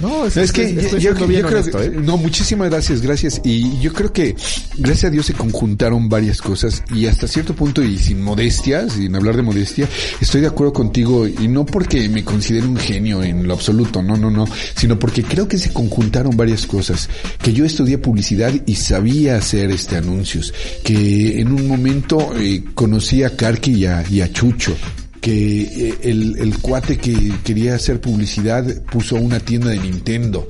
No, es,
Es que
estoy-
yo,
estoy
yo- yo
bien
creo
honesto,
que,
¿eh?
no, muchísimas gracias, gracias. Y yo creo que gracias a Dios se conjuntaron varias cosas y hasta cierto punto y sin modestia, sin hablar de modestia, estoy de acuerdo contigo y no porque me considere un genio en lo absoluto, no, no, no, sino porque creo que se conjuntaron varias cosas. Que yo estudié publicidad y sabía hacer este anuncios, que en un momento eh, conocí a Karki y a, y a Chucho que eh, el, el cuate que quería hacer publicidad puso una tienda de Nintendo,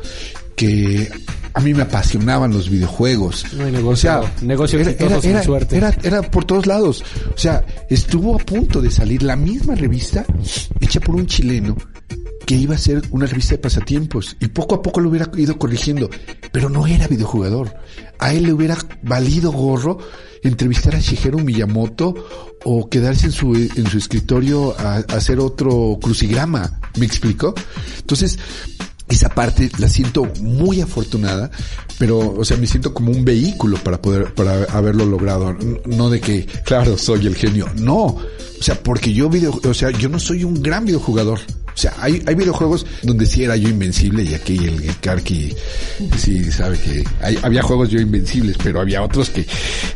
que a mí me apasionaban los videojuegos.
No hay negocio- negocio sin suerte.
Era, era por todos lados. O sea, estuvo a punto de salir la misma revista hecha por un chileno que iba a ser una revista de pasatiempos y poco a poco lo hubiera ido corrigiendo, pero no era videojugador. A él le hubiera valido gorro entrevistar a Shigeru Miyamoto o quedarse en su, en su escritorio a, hacer otro crucigrama. ¿Me explico? Entonces, esa parte la siento muy afortunada, pero, o sea, me siento como un vehículo para poder, para haberlo logrado. No de que, claro, soy el genio. No. O sea, porque yo video, o sea, yo no soy un gran videojugador. O sea, hay, hay videojuegos donde sí era yo invencible y aquí el Karki sí sabe que hay- había juegos yo invencibles, pero había otros que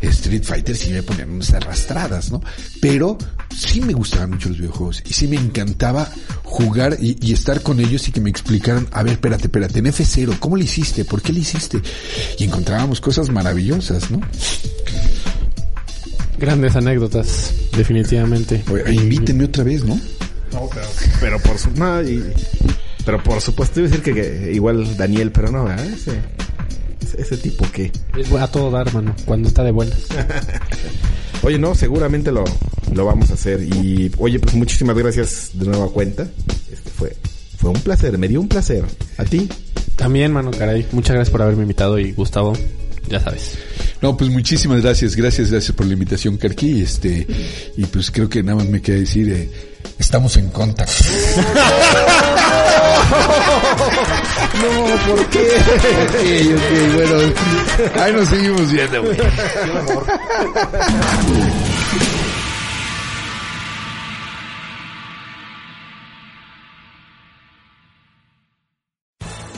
Street Fighter sí me ponían unas arrastradas, ¿no? Pero sí me gustaban mucho los videojuegos y sí me encantaba jugar y, y estar con ellos y que me explicaran, a ver, espérate, espérate, en F0, ¿cómo le hiciste? ¿Por qué le hiciste? Y encontrábamos cosas maravillosas, ¿no?
Grandes anécdotas, definitivamente.
Oye, invítenme otra vez, ¿no?
No, pero, pero por su, no, y- pero por supuesto iba a decir que, que igual Daniel, pero no, ¿verdad? Ese, ese, ese tipo que...
Es a todo dar, mano, cuando está de buenas.
Oye, no, seguramente lo, lo vamos a hacer. Y, oye, pues muchísimas gracias de nueva cuenta. Este fue, fue un placer, me dio un placer. ¿A ti?
También, mano, caray. Muchas gracias por haberme invitado y Gustavo, ya sabes.
No, pues muchísimas gracias, gracias, gracias por la invitación, Karki. Este, y pues creo que nada más me queda decir, eh, estamos en contacto.
No, ¿por qué?
ok, ok, bueno, ahí nos seguimos viendo, güey.